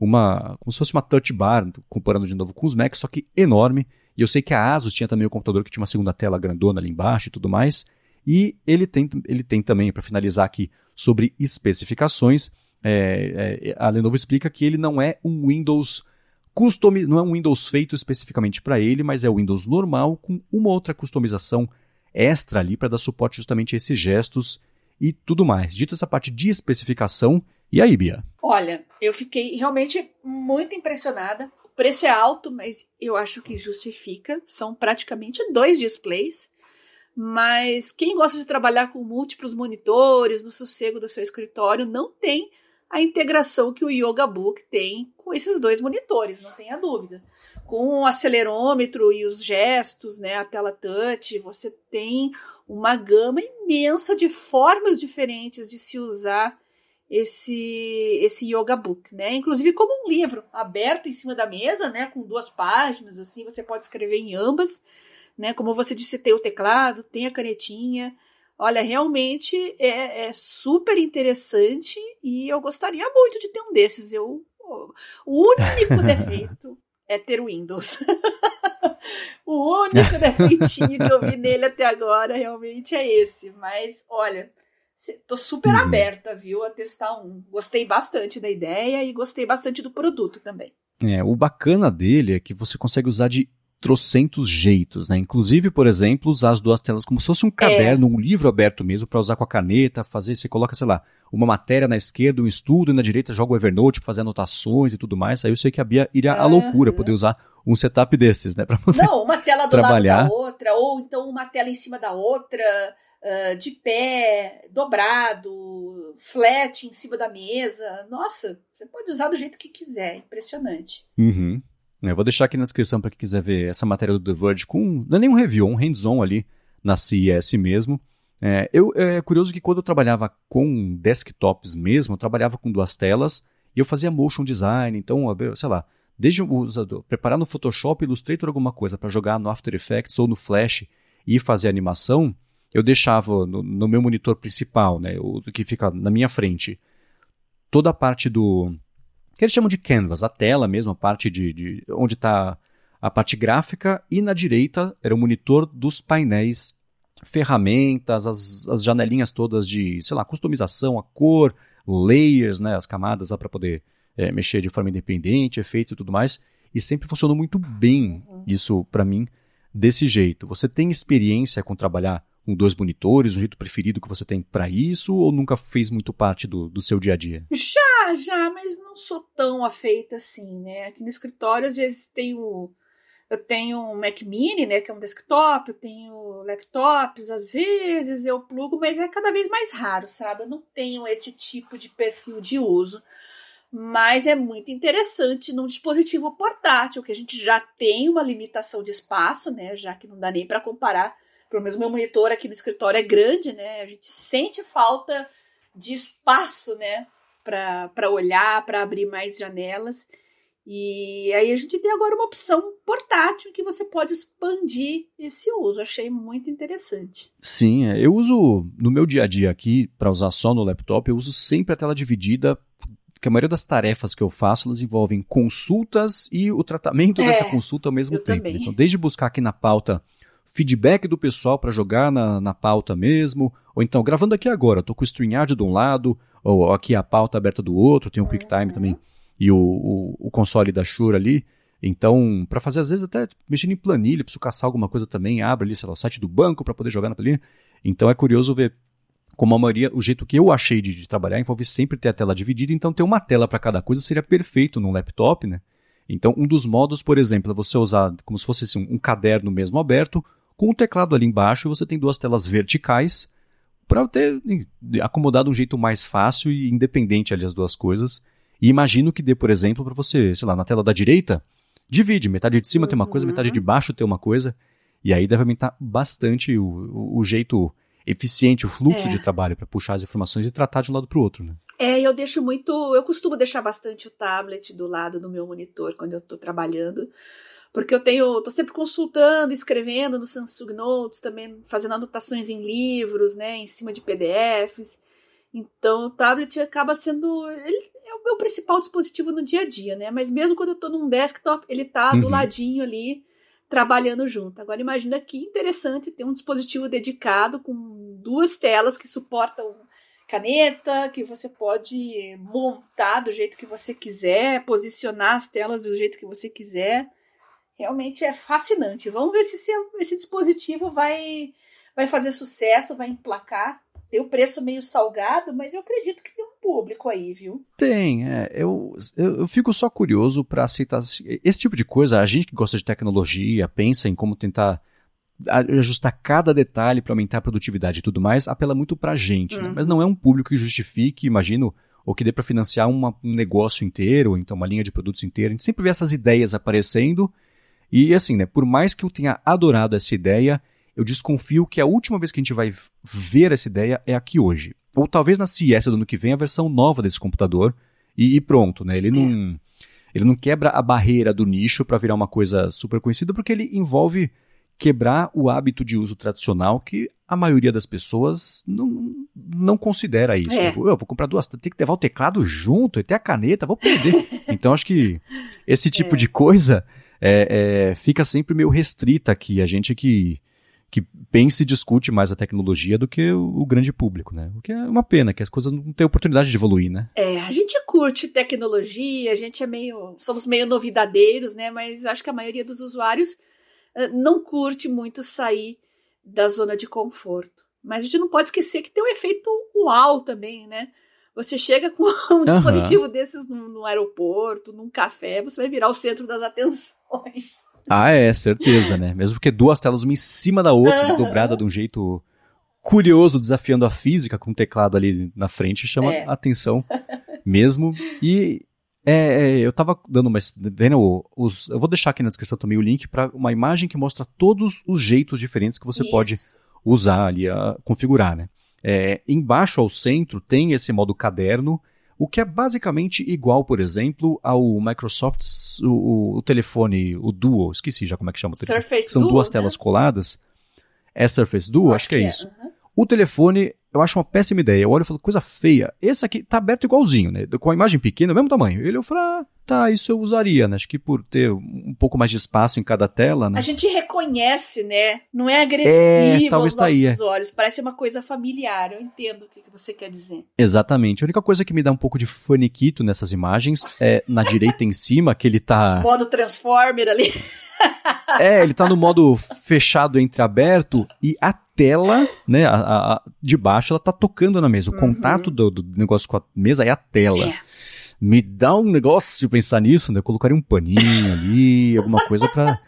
uma como se fosse uma touch bar, comparando de novo com os Macs, só que enorme. E eu sei que a Asus tinha também o computador que tinha uma segunda tela grandona ali embaixo e tudo mais. E ele tem, ele tem também, para finalizar aqui, sobre especificações, é, é, a Lenovo explica que ele não é um Windows custom, não é um Windows feito especificamente para ele, mas é o Windows normal com uma outra customização extra ali para dar suporte justamente a esses gestos e tudo mais. Dito essa parte de especificação, e aí, Bia? Olha, eu fiquei realmente muito impressionada. O preço é alto, mas eu acho que justifica. São praticamente dois displays. Mas quem gosta de trabalhar com múltiplos monitores no sossego do seu escritório não tem a integração que o Yoga Book tem com esses dois monitores, não tenha dúvida. Com o acelerômetro e os gestos, né, a tela touch, você tem uma gama imensa de formas diferentes de se usar esse esse yoga book, né? Inclusive como um livro aberto em cima da mesa, né, com duas páginas assim, você pode escrever em ambas. né? Como você disse, tem o teclado, tem a canetinha. Olha, realmente é, é super interessante e eu gostaria muito de ter um desses. Eu, o único [laughs] defeito é ter o Windows. [laughs] o único defeitinho que eu vi nele até agora realmente é esse. Mas, olha, tô super uhum. aberta, viu, a testar um. Gostei bastante da ideia e gostei bastante do produto também. É, o bacana dele é que você consegue usar de trocentos jeitos, né? Inclusive, por exemplo, usar as duas telas como se fosse um caderno, é. um livro aberto mesmo, para usar com a caneta, fazer, você coloca, sei lá, uma matéria na esquerda, um estudo, e na direita joga o Evernote para fazer anotações e tudo mais. Aí eu sei que a Bia iria à loucura poder usar um setup desses, né? Pra poder Não, uma tela do trabalhar. lado da outra, ou então uma tela em cima da outra, uh, de pé, dobrado, flat em cima da mesa. Nossa, você pode usar do jeito que quiser, impressionante. Uhum. É, eu vou deixar aqui na descrição para quem quiser ver essa matéria do The Verge com. Não é nenhum review, um hands-on ali na CES mesmo. É, eu, é curioso que quando eu trabalhava com desktops mesmo, eu trabalhava com duas telas e eu fazia motion design, então, sei lá, desde o usador preparar no Photoshop, Illustrator alguma coisa para jogar no After Effects ou no Flash e fazer animação, eu deixava no, no meu monitor principal, né, o que fica na minha frente, toda a parte do que eles chamam de canvas, a tela mesmo, a parte de, de onde está a parte gráfica, e na direita era o monitor dos painéis, ferramentas, as, as janelinhas todas de, sei lá, customização, a cor, layers, né, as camadas para poder é, mexer de forma independente, efeitos e tudo mais. E sempre funcionou muito bem isso para mim desse jeito. Você tem experiência com trabalhar com dois monitores, um jeito preferido que você tem para isso, ou nunca fez muito parte do, do seu dia a dia? Já, já, mas não sou tão afeita assim, né? Aqui no escritório, às vezes, tenho. Eu tenho um Mac Mini, né, que é um desktop, eu tenho laptops, às vezes eu plugo, mas é cada vez mais raro, sabe? Eu não tenho esse tipo de perfil de uso. Mas é muito interessante num dispositivo portátil, que a gente já tem uma limitação de espaço, né, já que não dá nem para comparar pelo menos meu monitor aqui no escritório é grande, né? A gente sente falta de espaço, né? Para olhar, para abrir mais janelas. E aí a gente tem agora uma opção portátil que você pode expandir esse uso. Achei muito interessante. Sim, é. eu uso no meu dia a dia aqui, para usar só no laptop, eu uso sempre a tela dividida, que a maioria das tarefas que eu faço, elas envolvem consultas e o tratamento é, dessa consulta ao mesmo tempo. Então, desde buscar aqui na pauta feedback do pessoal para jogar na, na pauta mesmo, ou então gravando aqui agora, estou com o StreamYard de um lado, ou aqui a pauta aberta do outro, tem o QuickTime também e o, o, o console da Shure ali. Então, para fazer às vezes até mexendo em planilha, preciso caçar alguma coisa também, abre ali, sei lá, o site do banco para poder jogar na planilha. Então é curioso ver como a maioria, o jeito que eu achei de, de trabalhar envolve sempre ter a tela dividida, então ter uma tela para cada coisa seria perfeito num laptop, né? Então, um dos modos, por exemplo, é você usar como se fosse assim, um caderno mesmo aberto, com o teclado ali embaixo, você tem duas telas verticais para ter acomodado um jeito mais fácil e independente ali as duas coisas. E imagino que dê, por exemplo, para você, sei lá, na tela da direita, divide, metade de cima uhum. tem uma coisa, metade de baixo tem uma coisa, e aí deve aumentar bastante o, o, o jeito eficiente, o fluxo é. de trabalho para puxar as informações e tratar de um lado para o outro, né? É, eu deixo muito, eu costumo deixar bastante o tablet do lado do meu monitor quando eu estou trabalhando, porque eu tenho, tô sempre consultando, escrevendo no Samsung Notes, também fazendo anotações em livros, né, em cima de PDFs. Então, o tablet acaba sendo, ele é o meu principal dispositivo no dia a dia, né? Mas mesmo quando eu estou num desktop, ele tá uhum. do ladinho ali, trabalhando junto. Agora imagina que interessante ter um dispositivo dedicado com duas telas que suportam caneta, que você pode montar do jeito que você quiser, posicionar as telas do jeito que você quiser realmente é fascinante. Vamos ver se esse, esse dispositivo vai, vai fazer sucesso, vai emplacar. Tem o preço meio salgado, mas eu acredito que tem um público aí, viu? Tem, é. Eu, eu, eu fico só curioso para aceitar esse tipo de coisa. A gente que gosta de tecnologia, pensa em como tentar ajustar cada detalhe para aumentar a produtividade e tudo mais, apela muito para a gente, né? uhum. né? mas não é um público que justifique, imagino, ou que dê para financiar uma, um negócio inteiro, ou então uma linha de produtos inteira. A gente sempre vê essas ideias aparecendo e assim, né, por mais que eu tenha adorado essa ideia, eu desconfio que a última vez que a gente vai ver essa ideia é aqui hoje. Ou talvez na CES do ano que vem a versão nova desse computador e, e pronto, né? Ele não, ele não quebra a barreira do nicho para virar uma coisa super conhecida porque ele envolve quebrar o hábito de uso tradicional que a maioria das pessoas não, não considera isso. É. Eu vou comprar duas, tem que levar o teclado junto, e ter a caneta, vou perder. [laughs] então acho que esse tipo é. de coisa é, é, fica sempre meio restrita aqui. A gente que, que pensa e discute mais a tecnologia do que o, o, grande público, né? O que é uma pena, que as coisas não têm oportunidade de evoluir, né? É, a gente curte tecnologia, a gente é meio. somos meio novidadeiros, né? Mas acho que a maioria dos usuários uh, não curte muito sair da zona de conforto. Mas a gente não pode esquecer que tem um efeito uau também, né? Você chega com [laughs] um uhum. dispositivo desses no, no, aeroporto, num café, você vai virar o centro das atenções. Ah, é, certeza, né? Mesmo porque duas telas uma em cima da outra, dobrada de um jeito curioso, desafiando a física, com o teclado ali na frente, chama é. atenção mesmo. E é, é, eu tava dando uma. Vendo os, eu vou deixar aqui na descrição também o link para uma imagem que mostra todos os jeitos diferentes que você Isso. pode usar ali, a, configurar, né? É, embaixo ao centro tem esse modo caderno, o que é basicamente igual, por exemplo, ao Microsoft, o, o telefone, o Duo, esqueci já como é que chama o telefone. Surface São Duo, duas né? telas coladas. É Surface Duo? Acho, acho que é, é isso. Uhum. O telefone eu acho uma péssima ideia. Eu olho e falo, coisa feia. Esse aqui tá aberto igualzinho, né? Com a imagem pequena, o mesmo tamanho. Ele eu falo, ah, tá, isso eu usaria, né? Acho que por ter um pouco mais de espaço em cada tela, né? A gente reconhece, né? Não é agressivo é, talvez aos tá aí, nossos é. olhos. Parece uma coisa familiar. Eu entendo o que você quer dizer. Exatamente. A única coisa que me dá um pouco de faniquito nessas imagens é na direita em cima, que ele tá. Modo Transformer ali. É, ele tá no modo fechado entre aberto e a tela, né, a, a, de baixo, ela tá tocando na mesa. O uhum. contato do, do, negócio com a mesa é a tela. É. Me dá um negócio de pensar nisso, né? Eu colocaria um paninho ali, alguma coisa para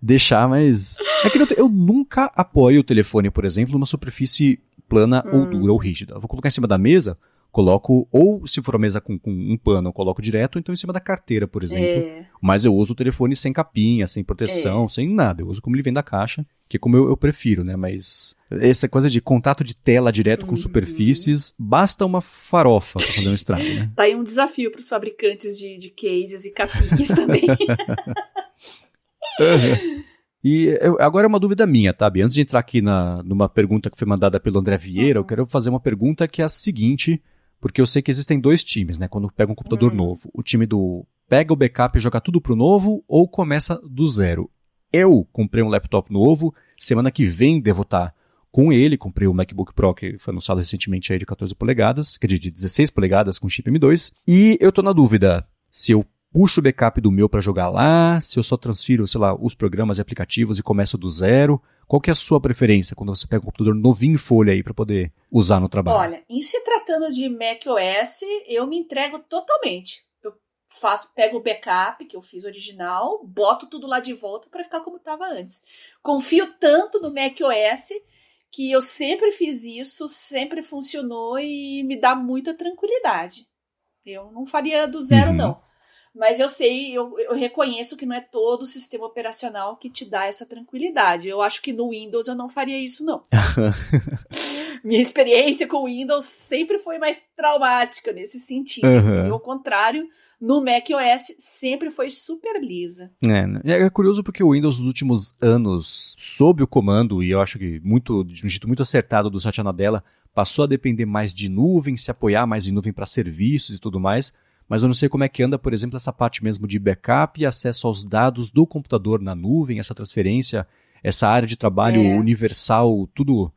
deixar mais. É que eu, eu, nunca apoio o telefone, por exemplo, numa superfície plana ou hum. dura ou rígida. Eu vou colocar em cima da mesa, coloco, ou se for uma mesa com, com, um pano, eu coloco direto, então em cima da carteira, por exemplo. É. Mas eu uso o telefone sem capinha, sem proteção, é. sem nada. Eu uso como ele vem da caixa, que é como eu, eu prefiro, né? Mas essa coisa de contato de tela direto com uhum. superfícies, basta uma farofa para fazer um estrago, né? Tá aí um desafio para os fabricantes de, de cases e capinhas também. uhum. [laughs] E eu, agora é uma dúvida minha, tá? Antes de entrar aqui na, numa pergunta que foi mandada pelo André Vieira, uhum. eu quero fazer uma pergunta que é a seguinte porque eu sei que existem dois times, né? Quando pega um computador uhum. novo. O time do pega o backup e joga tudo pro novo ou começa do zero. Eu comprei um laptop novo, semana que vem devo estar com ele, comprei o MacBook Pro que foi anunciado recentemente aí de 14 polegadas, que é de 16 polegadas com chip M2, e eu tô na dúvida se eu puxo o backup do meu para jogar lá, se eu só transfiro, sei lá, os programas e aplicativos e começo do zero. Qual que é a sua preferência quando você pega um computador novinho em folha aí para poder usar no trabalho? Olha, em se tratando de macOS, eu me entrego totalmente. Eu faço, pego o backup que eu fiz original, boto tudo lá de volta para ficar como estava antes. Confio tanto no macOS que eu sempre fiz isso, sempre funcionou e me dá muita tranquilidade. Eu não faria do zero, uhum. não. Mas eu sei, eu, eu reconheço que não é todo o sistema operacional que te dá essa tranquilidade. Eu acho que no Windows eu não faria isso, não. [laughs] Minha experiência com o Windows sempre foi mais traumática nesse sentido. Uhum. Ao contrário, no macOS sempre foi super lisa. É, né? é, é curioso porque o Windows nos últimos anos, sob o comando, e eu acho que muito, de um jeito muito acertado do Satya Nadella, passou a depender mais de nuvem, se apoiar mais em nuvem para serviços e tudo mais mas eu não sei como é que anda, por exemplo, essa parte mesmo de backup e acesso aos dados do computador na nuvem, essa transferência, essa área de trabalho é. universal, tudo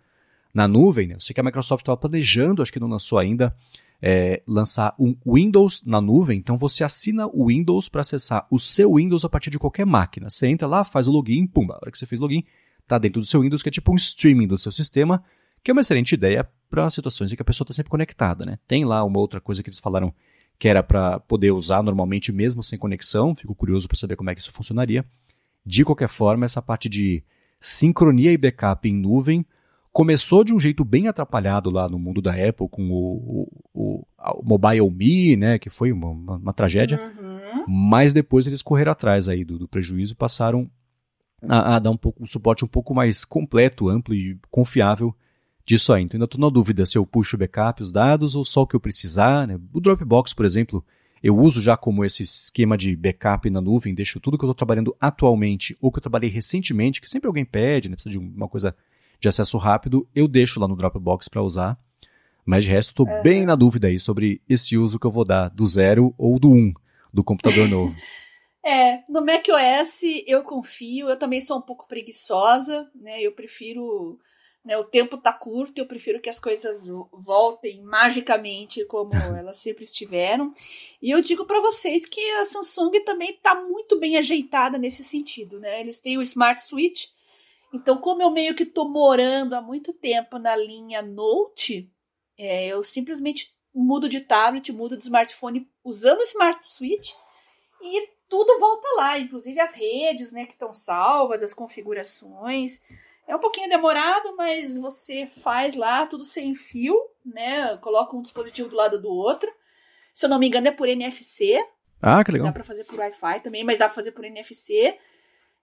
na nuvem. Né? Eu sei que a Microsoft estava planejando, acho que não lançou ainda, é, lançar um Windows na nuvem. Então você assina o Windows para acessar o seu Windows a partir de qualquer máquina. Você entra lá, faz o login, pumba. A hora que você fez login, está dentro do seu Windows, que é tipo um streaming do seu sistema, que é uma excelente ideia para situações em que a pessoa está sempre conectada. Né? Tem lá uma outra coisa que eles falaram que era para poder usar normalmente mesmo sem conexão. Fico curioso para saber como é que isso funcionaria. De qualquer forma, essa parte de sincronia e backup em nuvem começou de um jeito bem atrapalhado lá no mundo da Apple com o, o, o Mobile Me, né, que foi uma, uma, uma tragédia. Uhum. Mas depois eles correram atrás aí do, do prejuízo, passaram a, a, dar um, pouco, um suporte um pouco mais completo, amplo e confiável disso aí. Então ainda estou na dúvida se eu puxo o backup, os dados, ou só o que eu precisar. Né? O Dropbox, por exemplo, Eu uso já como esse esquema de backup na nuvem, deixo tudo que eu estou trabalhando atualmente ou que eu trabalhei recentemente, que sempre alguém pede, né, precisa de uma coisa de acesso rápido, eu deixo lá no Dropbox para usar. Mas de resto, estou uhum. bem na dúvida aí sobre esse uso que eu vou dar do zero ou do um do computador [laughs] novo. É, no macOS eu confio, eu também sou um pouco preguiçosa, né? Eu prefiro né, o tempo tá curto, eu prefiro que as coisas voltem magicamente como [laughs] elas sempre estiveram. E eu digo para vocês que a Samsung também está muito bem ajeitada nesse sentido, né? Eles têm o Smart Switch. Então, como eu meio que tô morando há muito tempo na linha Note, é, eu simplesmente mudo de tablet, mudo de smartphone usando o Smart Switch e tudo volta lá, inclusive as redes, né, que estão salvas, as configurações. É um pouquinho demorado, mas você faz lá tudo sem fio, né? Coloca um dispositivo do lado do outro. Se eu não me engano, é por NFC. Ah, que legal. Dá para fazer por Wi-Fi também, mas dá para fazer por NFC.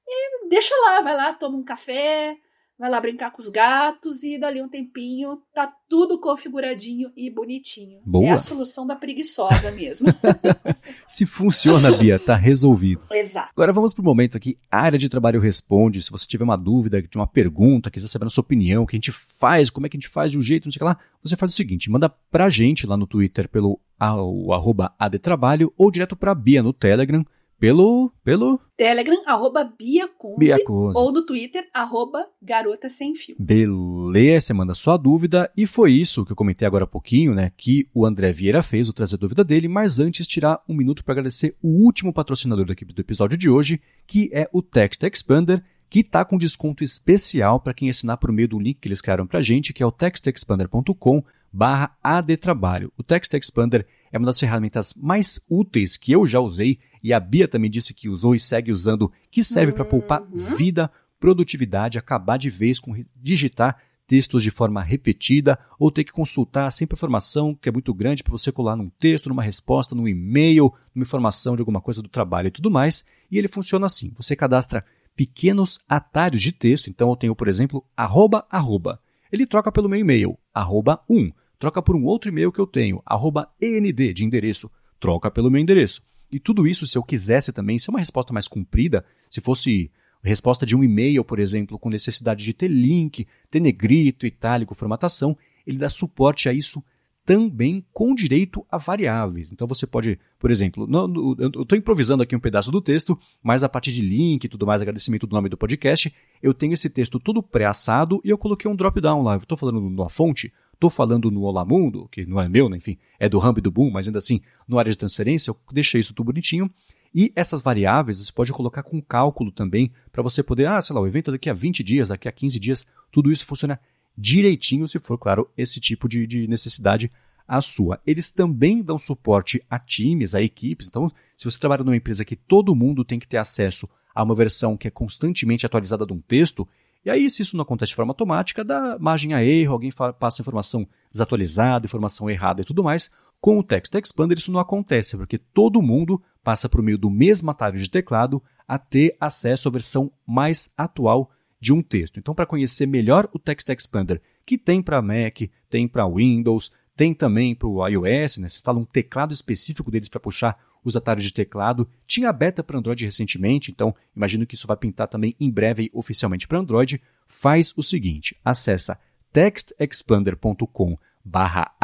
E deixa lá, vai lá, toma um café, vai lá brincar com os gatos e dali um tempinho tá tudo configuradinho e bonitinho. Boa. É a solução da preguiçosa mesmo. [laughs] Se funciona, Bia, tá resolvido. Exato. Agora vamos pro momento aqui, área de trabalho responde. Se você tiver uma dúvida, uma pergunta, quiser saber a sua opinião, o que a gente faz, como é que a gente faz de um jeito, não sei o que lá, você faz o seguinte, manda pra gente lá no Twitter pelo o arroba adtrabalho ou direto pra Bia no Telegram pelo, pelo... Telegram, arroba Biacunze, Biacunze. ou no Twitter, arroba Garota Sem Fio. Beleza, você manda sua dúvida. E foi isso que eu comentei agora há pouquinho, né? Que o André Vieira fez, o trazer dúvida dele. Mas antes, tirar um minuto para agradecer o último patrocinador da equipe do episódio de hoje, que é o Text Expander, que está com desconto especial para quem assinar por meio do link que eles criaram para gente, que é o textexpander.com barra adtrabalho. O Text Expander é uma das ferramentas mais úteis que eu já usei e a Bia também disse que usou e segue usando, que serve para poupar uhum. vida, produtividade, acabar de vez com digitar textos de forma repetida ou ter que consultar sempre informação que é muito grande para você colar num texto, numa resposta, num e-mail, numa informação de alguma coisa do trabalho e tudo mais. E ele funciona assim: você cadastra pequenos atalhos de texto. Então eu tenho, por exemplo, arroba, arroba. Ele troca pelo meu e-mail, arroba 1 troca por um outro e-mail que eu tenho, arroba END de endereço, troca pelo meu endereço. E tudo isso, se eu quisesse também, se é uma resposta mais comprida, se fosse resposta de um e-mail, por exemplo, com necessidade de ter link, ter negrito, itálico, formatação, ele dá suporte a isso também com direito a variáveis. Então você pode, por exemplo, no, no, eu estou improvisando aqui um pedaço do texto, mas a partir de link e tudo mais, agradecimento do nome do podcast, eu tenho esse texto tudo pré-assado e eu coloquei um drop-down lá. Eu estou falando numa fonte, estou falando no Olá Mundo, que não é meu, né? enfim, é do Rambo e do Boom, mas ainda assim, no área de transferência, eu deixei isso tudo bonitinho. E essas variáveis você pode colocar com cálculo também, para você poder, ah, sei lá, o evento daqui a 20 dias, daqui a 15 dias, tudo isso funciona direitinho, se for, claro, esse tipo de, de necessidade a sua. Eles também dão suporte a times, a equipes. Então, se você trabalha numa empresa que todo mundo tem que ter acesso a uma versão que é constantemente atualizada de um texto, e aí, se isso não acontece de forma automática, dá margem a erro, alguém passa informação desatualizada, informação errada e tudo mais. Com o Text Expander isso não acontece, porque todo mundo passa por meio do mesmo atalho de teclado a ter acesso à versão mais atual de um texto. Então, para conhecer melhor o Text Expander, que tem para Mac, tem para Windows, tem também para o iOS, né? Você instala um teclado específico deles para puxar os atalhos de teclado. Tinha beta para Android recentemente, então imagino que isso vai pintar também em breve oficialmente para Android. Faz o seguinte, acessa textexpander.com barra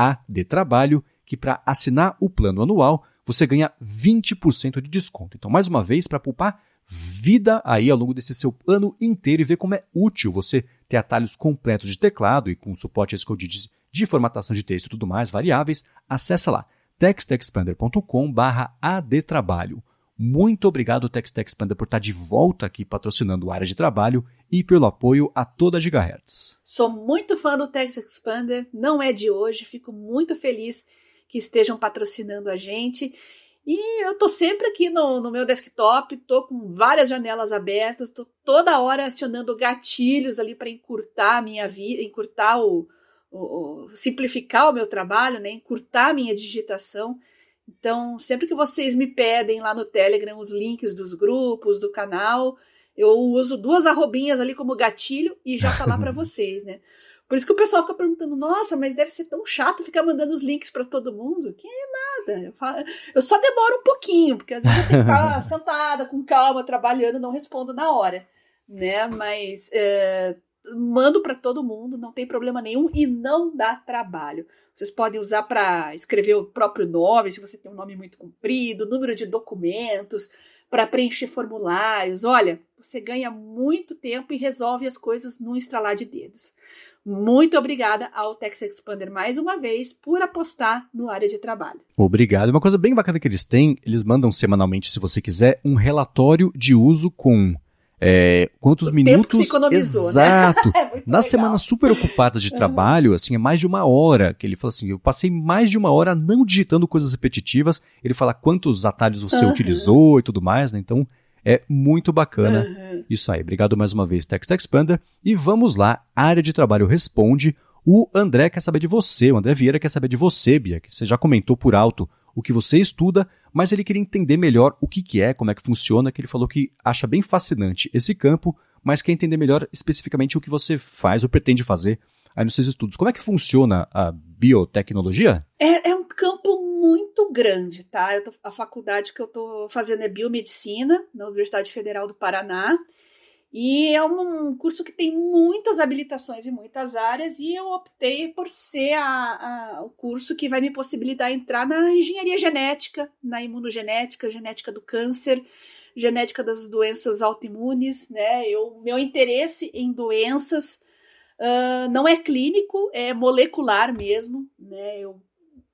trabalho, que para assinar o plano anual você ganha 20% de desconto. Então, mais uma vez, para poupar vida aí ao longo desse seu ano inteiro e ver como é útil você ter atalhos completos de teclado e com suporte a code de, formatação de texto e tudo mais, variáveis, acessa lá textexpander.com barra adtrabalho. Muito obrigado, TextExpander, por estar de volta aqui patrocinando a área de trabalho e pelo apoio a toda a Gigahertz. Sou muito fã do TextExpander, não é de hoje, fico muito feliz que estejam patrocinando a gente. E eu tô sempre aqui no, no meu desktop, tô com várias janelas abertas, tô toda hora acionando gatilhos ali para encurtar a minha vida, encurtar o, o, o, simplificar o meu trabalho, né, encurtar a minha digitação. Então, sempre que vocês me pedem lá no Telegram os links dos grupos, do canal, eu uso duas arrobinhas ali como gatilho e já falar para [laughs] vocês, né? Por isso que o pessoal fica perguntando: nossa, mas deve ser tão chato ficar mandando os links para todo mundo. Que é nada. Eu, falo, eu, só demoro um pouquinho, porque às vezes eu tenho que ficar [laughs] sentada, com calma, trabalhando, não respondo na hora. Né? Mas é, mando para todo mundo, não tem problema nenhum e não dá trabalho. Vocês podem usar para escrever o próprio nome, se você tem um nome muito comprido, número de documentos, para preencher formulários. Olha, você ganha muito tempo e resolve as coisas num estralar de dedos. Muito obrigada ao Tex Expander mais uma vez por apostar no área de trabalho. Obrigado. Uma coisa bem bacana que eles têm, eles mandam semanalmente, se você quiser, um relatório de uso com é, quantos o minutos né? exato né? [laughs] é nas semanas super ocupadas de trabalho assim é mais de uma hora que ele fala assim eu passei mais de uma hora não digitando coisas repetitivas ele fala quantos atalhos você uhum. utilizou e tudo mais né então é muito bacana uhum. Isso aí obrigado mais uma vez Text Expander e vamos lá área de trabalho responde o André quer saber de você o André Vieira quer saber de você Bia que você já comentou por alto o que você estuda, mas ele queria entender melhor o que, que é, como é que funciona, que ele falou que acha bem fascinante esse campo, mas quer entender melhor especificamente o que você faz ou pretende fazer aí nos seus estudos. Como é que funciona a biotecnologia? É, é muito grande, tá? Tô, a faculdade que eu estou fazendo é biomedicina na Universidade Federal do Paraná. E é um curso que tem muitas habilitações em muitas áreas, e eu optei por ser a, a, o curso que vai me possibilitar entrar na engenharia genética, na imunogenética, genética do câncer, genética das doenças autoimunes, né? Eu, meu interesse em doenças uh, não é clínico, é molecular mesmo, né? Eu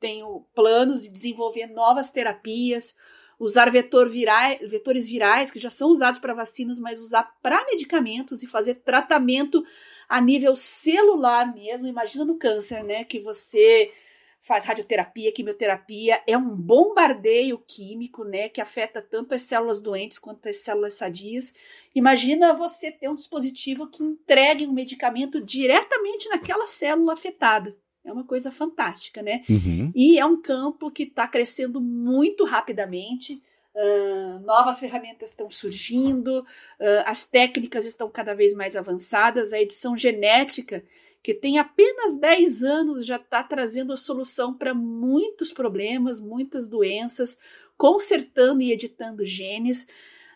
tenho planos de desenvolver novas terapias, usar vetor virais, vetores virais que já são usados para vacinas, mas usar para medicamentos e fazer tratamento a nível celular mesmo. Imagina no câncer, né? Que você faz radioterapia, quimioterapia, é um bombardeio químico, né, que afeta tanto as células doentes quanto as células sadias. Imagina você ter um dispositivo que entregue um medicamento diretamente naquela célula afetada. É uma coisa fantástica, né? Uhum. E é um campo que está crescendo muito rapidamente. Uh, novas ferramentas estão surgindo, uh, as técnicas estão cada vez mais avançadas. A edição genética, que tem apenas 10 anos, já está trazendo a solução para muitos problemas, muitas doenças, consertando e editando genes.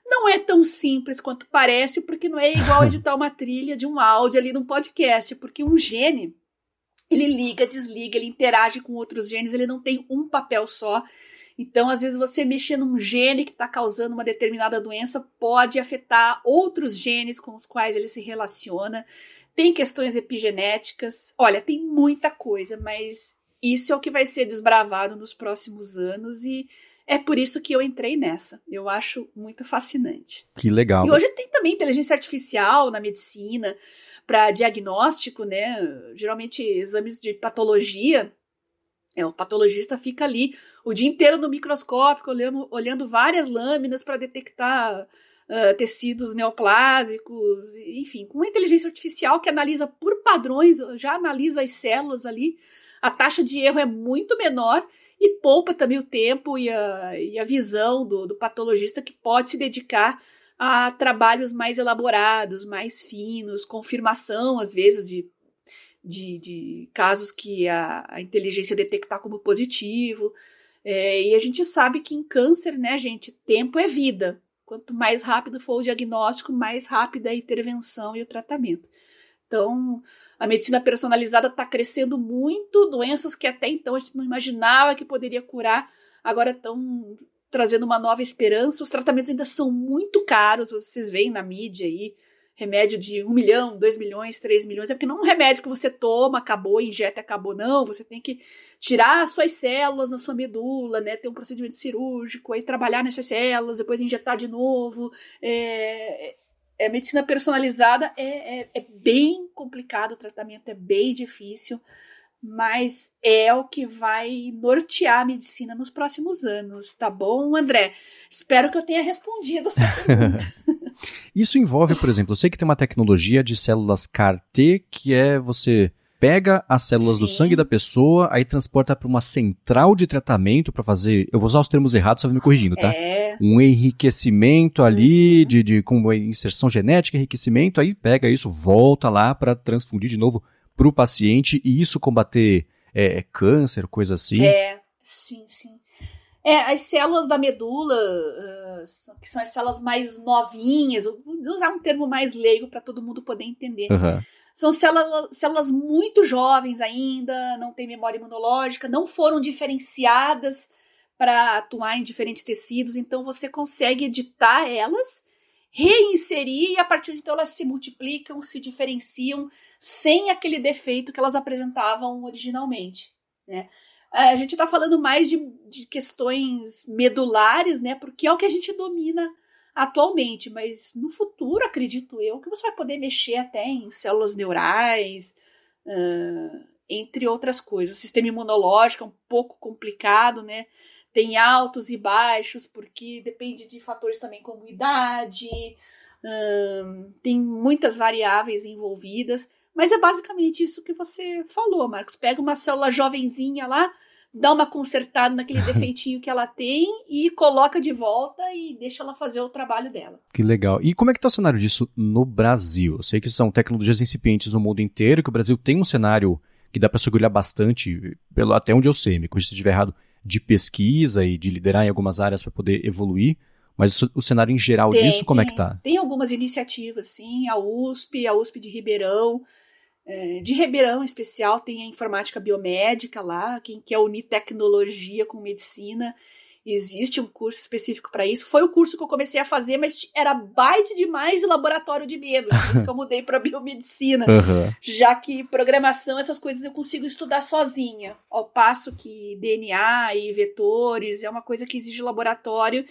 Não é tão simples quanto parece, porque não é igual [laughs] editar uma trilha de um áudio ali num podcast, porque um gene ele liga, desliga, ele interage com outros genes, ele não tem um papel só. Então, às vezes, você mexer num gene que está causando uma determinada doença pode afetar outros genes com os quais ele se relaciona. Tem questões epigenéticas. Olha, tem muita coisa, mas isso é o que vai ser desbravado nos próximos anos e é por isso que eu entrei nessa. Eu acho muito fascinante. Que legal. E hoje tem também inteligência artificial na medicina para diagnóstico, né? Geralmente exames de patologia. É, o patologista fica ali o dia inteiro no microscópio, olhando, olhando várias lâminas para detectar uh, tecidos neoplásicos, enfim, com uma inteligência artificial que analisa por padrões, já analisa as células ali, a taxa de erro é muito menor e poupa também o tempo e a, e a visão do, do patologista que pode se dedicar a trabalhos mais elaborados, mais finos, confirmação, às vezes, de, de, de casos que a, a, inteligência detectar como positivo. É, e a gente sabe que em câncer, né, gente, tempo é vida. Quanto mais rápido for o diagnóstico, mais rápida a intervenção e o tratamento. Então, a medicina personalizada está crescendo muito, doenças que até então a gente não imaginava que poderia curar, agora estão trazendo uma nova esperança. Os tratamentos ainda são muito caros, vocês veem na mídia aí, remédio de um milhão, dois milhões, três milhões. É porque não é um remédio que você toma, acabou, injeta, acabou, não. Você tem que tirar as suas células na sua medula, né? Ter um procedimento cirúrgico, aí trabalhar nessas células, depois injetar de novo. É, é medicina personalizada é, é, é bem complicado, o tratamento é bem difícil mas é o que vai nortear a medicina nos próximos anos, tá bom, André? Espero que eu tenha respondido a sua [laughs] pergunta. Isso envolve, por exemplo, eu sei que tem uma tecnologia de células CAR-T que é você pega as células Sim. do sangue da pessoa, aí transporta para uma central de tratamento para fazer. Eu vou usar os termos errados, só me corrigindo, tá? É. Um enriquecimento ali uhum. de, de com inserção genética, enriquecimento, aí pega isso, volta lá para transfundir de novo para o paciente e isso combater é, câncer, coisa assim? É, sim, sim. É, as células da medula, uh, que são as células mais novinhas, vou usar um termo mais leigo para todo mundo poder entender. Uhum. São células, células muito jovens ainda, não têm memória imunológica, não foram diferenciadas para atuar em diferentes tecidos, então você consegue editar elas, reinserir e a partir de então elas se multiplicam, se diferenciam sem aquele defeito que elas apresentavam originalmente. Né? A gente está falando mais de, de questões medulares, né? Porque é o que a gente domina atualmente, mas no futuro, acredito eu, que você vai poder mexer até em células neurais, uh, entre outras coisas. O sistema imunológico é um pouco complicado, né? Tem altos e baixos, porque depende de fatores também como idade, uh, tem muitas variáveis envolvidas. Mas é basicamente isso que você falou, Marcos. Pega uma célula jovenzinha lá, dá uma consertada naquele [laughs] defeitinho que ela tem e coloca de volta e deixa ela fazer o trabalho dela. Que legal. E como é que está o cenário disso no Brasil? Eu sei que são tecnologias incipientes no mundo inteiro, que o Brasil tem um cenário que dá para se orgulhar bastante, pelo, até onde eu sei, me corrija se estiver errado, de pesquisa e de liderar em algumas áreas para poder evoluir. Mas o cenário em geral tem, disso, como tem, é que tá? Tem algumas iniciativas, sim. A USP, a USP de Ribeirão, é, de Ribeirão em especial, tem a informática biomédica lá, quem quer unir tecnologia com medicina. Existe um curso específico para isso. Foi o curso que eu comecei a fazer, mas era baita demais e laboratório de medo. Por isso que eu mudei para [laughs] biomedicina. Uhum. Já que programação, essas coisas eu consigo estudar sozinha. Ao passo que DNA e vetores é uma coisa que exige laboratório.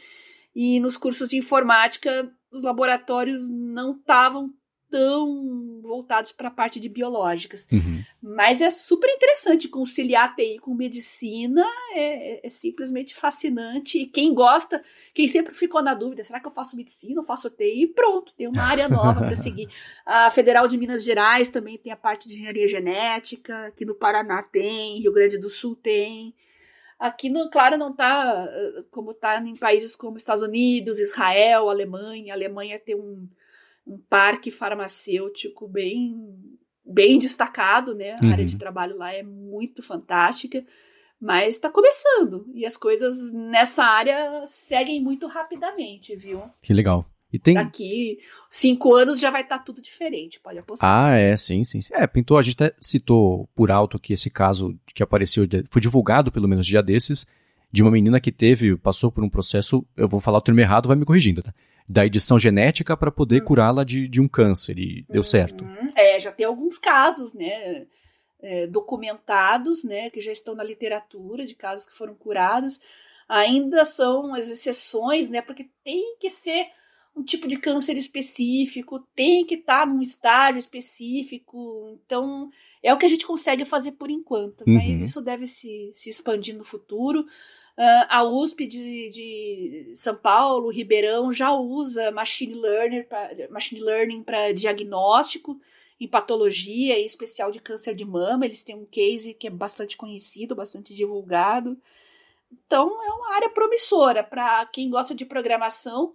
E nos cursos de informática, os laboratórios não estavam tão voltados para a parte de biológicas. Uhum. Mas é super interessante conciliar TI com medicina, é, é, simplesmente fascinante. E quem gosta, quem sempre ficou na dúvida, será que eu faço medicina ou faço TI? Pronto, tem uma área nova para [laughs] seguir. A Federal de Minas Gerais também tem a parte de engenharia genética, aqui no Paraná tem, Rio Grande do Sul tem. Aqui, no, claro, não está como está em países como Estados Unidos, Israel, Alemanha. A Alemanha tem um, um parque farmacêutico bem, bem destacado, né? A uhum. área de trabalho lá é muito fantástica, mas está começando e as coisas nessa área seguem muito rapidamente, viu? Que legal. E tem... Daqui cinco anos já vai estar tá tudo diferente, pode apostar. Ah, é, sim, sim. É, Pintou, a gente até citou por alto que esse caso que apareceu, foi divulgado pelo menos dia desses, de uma menina que teve, passou por um processo, eu vou falar o termo errado, vai me corrigindo, tá? da edição genética para poder uhum. curá-la de, de um câncer e deu certo. Uhum. É, já tem alguns casos, né, é, documentados, né, que já estão na literatura de casos que foram curados. Ainda são as exceções, né, porque tem que ser um tipo de câncer específico, tem que estar tá num estágio específico. Então, é o que a gente consegue fazer por enquanto, uhum. mas isso deve se, se expandir no futuro. Uh, a USP de, de, São Paulo, Ribeirão, já usa machine learning para machine learning para diagnóstico em patologia, em especial de câncer de mama. Eles têm um case que é bastante conhecido, bastante divulgado. Então, é uma área promissora para quem gosta de programação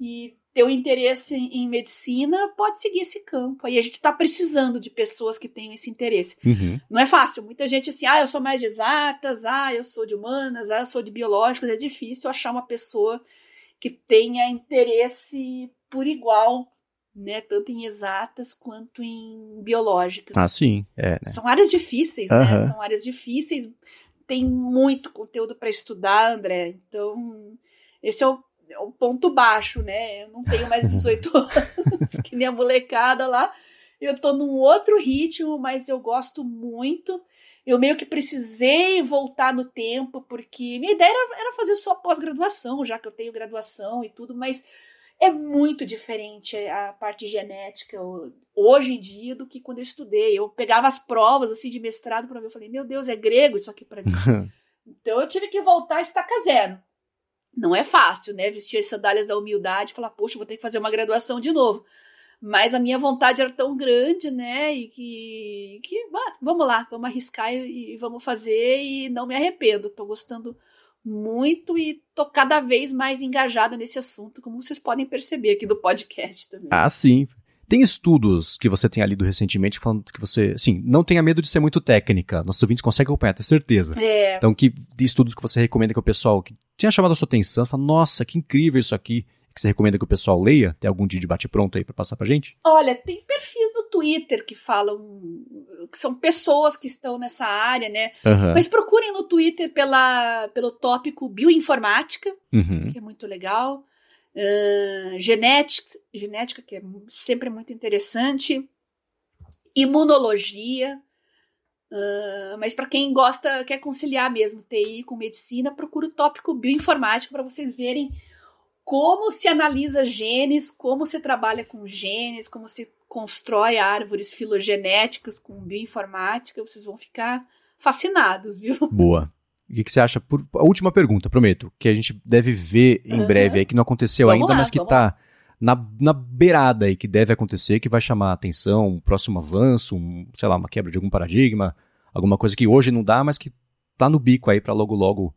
e um interesse em medicina, pode seguir esse campo. Aí a gente está precisando de pessoas que tenham esse interesse. Uhum. Não é fácil. Muita gente assim, ah, eu sou mais de exatas, ah, eu sou de humanas, ah, eu sou de biológicas. É difícil achar uma pessoa que tenha interesse por igual, né? Tanto em exatas quanto em biológicas. Ah, sim. É, né? São áreas difíceis, uhum. né? São áreas difíceis. Tem muito conteúdo para estudar, André. Então, esse é o é um ponto baixo, né? Eu não tenho mais 18 [laughs] anos, que nem a molecada lá. Eu tô num outro ritmo, mas eu gosto muito. Eu meio que precisei voltar no tempo, porque minha ideia era, era fazer só pós-graduação, já que eu tenho graduação e tudo, mas é muito diferente a parte genética hoje em dia do que quando eu estudei. Eu pegava as provas assim de mestrado para ver, eu falei, meu Deus, é grego isso aqui para mim. [laughs] então eu tive que voltar a estaca zero não é fácil, né? Vestir as sandálias da humildade e falar, poxa, vou ter que fazer uma graduação de novo. Mas a minha vontade era tão grande, né? E que, que vamos lá, vamos arriscar e, e, vamos fazer e não me arrependo. Tô gostando muito e tô cada vez mais engajada nesse assunto, como vocês podem perceber aqui do podcast também. Ah, sim. Tem estudos que você tenha lido recentemente falando que você, assim, não tenha medo de ser muito técnica. Nossos ouvintes conseguem acompanhar, tenho certeza. É. Então, que de estudos que você recomenda que o pessoal que tinha chamado a sua atenção, fala, nossa, que incrível isso aqui, que você recomenda que o pessoal leia? Tem algum dia de bate-pronto aí para passar pra gente? Olha, tem perfis no Twitter que falam que são pessoas que estão nessa área, né? Uhum. Mas procurem no Twitter pela, pelo tópico bioinformática, Uhum. que é muito legal. Genética, genética, que é sempre muito interessante. Imunologia. Uh, mas para quem gosta, quer conciliar mesmo TI com medicina, procura o tópico bioinformática para vocês verem como se analisa genes, como se trabalha com genes, como se constrói árvores filogenéticas com bioinformática. Vocês vão ficar fascinados, viu? Boa. O que, que você acha? Por, a última pergunta, prometo, que a gente deve ver em Uhum. breve aí, que não aconteceu Vamos ainda, lá, mas que vamos tá na, na beirada aí, que deve acontecer, que vai chamar a atenção, um próximo avanço, um, sei lá, uma quebra de algum paradigma, alguma coisa que hoje não dá, mas que tá no bico aí para logo logo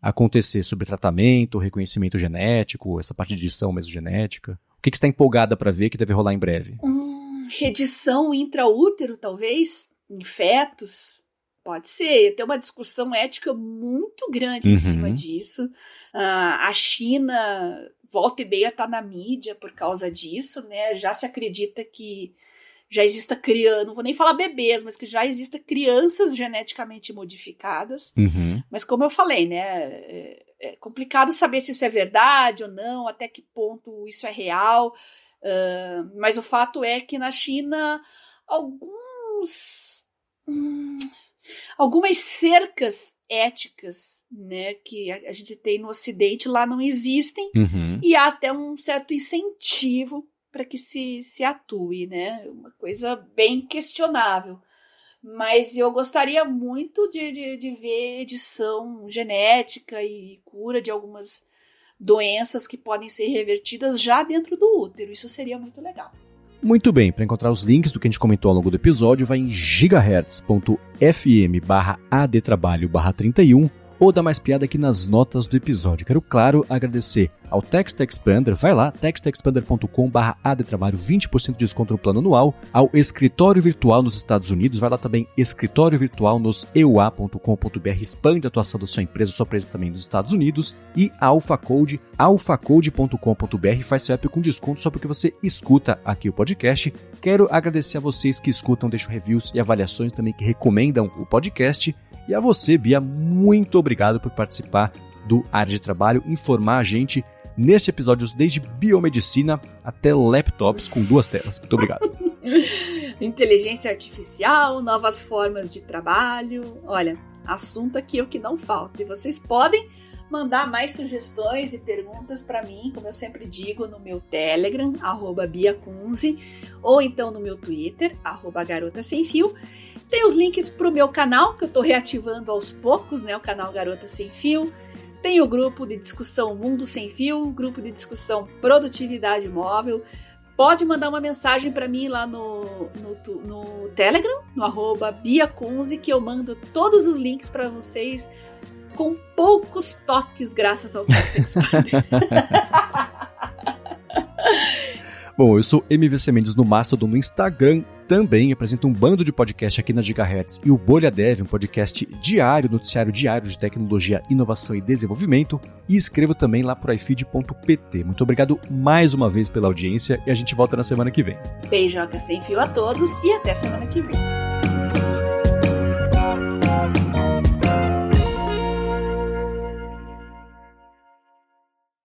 acontecer sobre tratamento, reconhecimento genético, essa parte de edição mesmo genética. O que, que você está empolgada para ver que deve rolar em breve? Hum, redição intraútero, talvez, em fetos. Pode ser. Tem uma discussão ética muito grande Uhum. em cima disso. Ah, a China, volta e meia, está na mídia por causa disso, né? Já se acredita que já exista criança, não vou nem falar bebês, mas que já exista crianças geneticamente modificadas. Uhum. Mas como eu falei, né? É, é complicado saber se isso é verdade ou não, até que ponto isso é real. Ah, mas o fato é que na China alguns hum, algumas cercas éticas, né, que a, gente tem no Ocidente lá não existem Uhum. e há até um certo incentivo para que se, se atue, né? Uma coisa bem questionável. Mas eu gostaria muito de, de, de ver edição genética e cura de algumas doenças que podem ser revertidas já dentro do útero. Isso seria muito legal. Muito bem, para encontrar os links do que a gente comentou ao longo do episódio, vai em gigahertz.fm barra adtrabalho barra 31 ou dá mais piada aqui nas notas do episódio. Quero, claro, agradecer ao Text Expander, vai lá, textexpander.com barra adtrabalho, 20% de desconto no plano anual, ao Escritório Virtual nos Estados Unidos, vai lá também Escritório Virtual nos eua.com.br, expande a atuação da sua empresa, sua empresa também nos Estados Unidos, e a AlphaCode, alphacode.com.br, faz seu app com desconto só porque você escuta aqui o podcast. Quero agradecer a vocês que escutam, deixam reviews e avaliações também que recomendam o podcast. E a você, Bia, muito obrigado por participar do Área de Trabalho, informar a gente neste episódio desde biomedicina até laptops com duas telas. Muito obrigado. [laughs] Inteligência artificial, novas formas de trabalho. Olha, assunto aqui é o que não falta. E vocês podem mandar mais sugestões e perguntas para mim, como eu sempre digo, no meu Telegram, arroba biacunze, ou então no meu Twitter, arroba garota sem fio. Tem os links para o meu canal, que eu estou reativando aos poucos, né? O canal Garota Sem Fio. Tem o grupo de discussão Mundo Sem Fio, grupo de discussão Produtividade Móvel. Pode mandar uma mensagem para mim lá no, no, no Telegram, no arroba biacunze, que eu mando todos os links para vocês com poucos toques, graças ao Expander. [laughs] Bom, eu sou MVC Mendes no Mastodon no Instagram. Também apresento um bando de podcast aqui na Gigahertz e o Bolha Dev, um podcast diário, noticiário diário de tecnologia, inovação e desenvolvimento. E escrevo também lá por ifeed.pt. Muito obrigado mais uma vez pela audiência e a gente volta na semana que vem. Beijoca sem fio a todos e até semana que vem.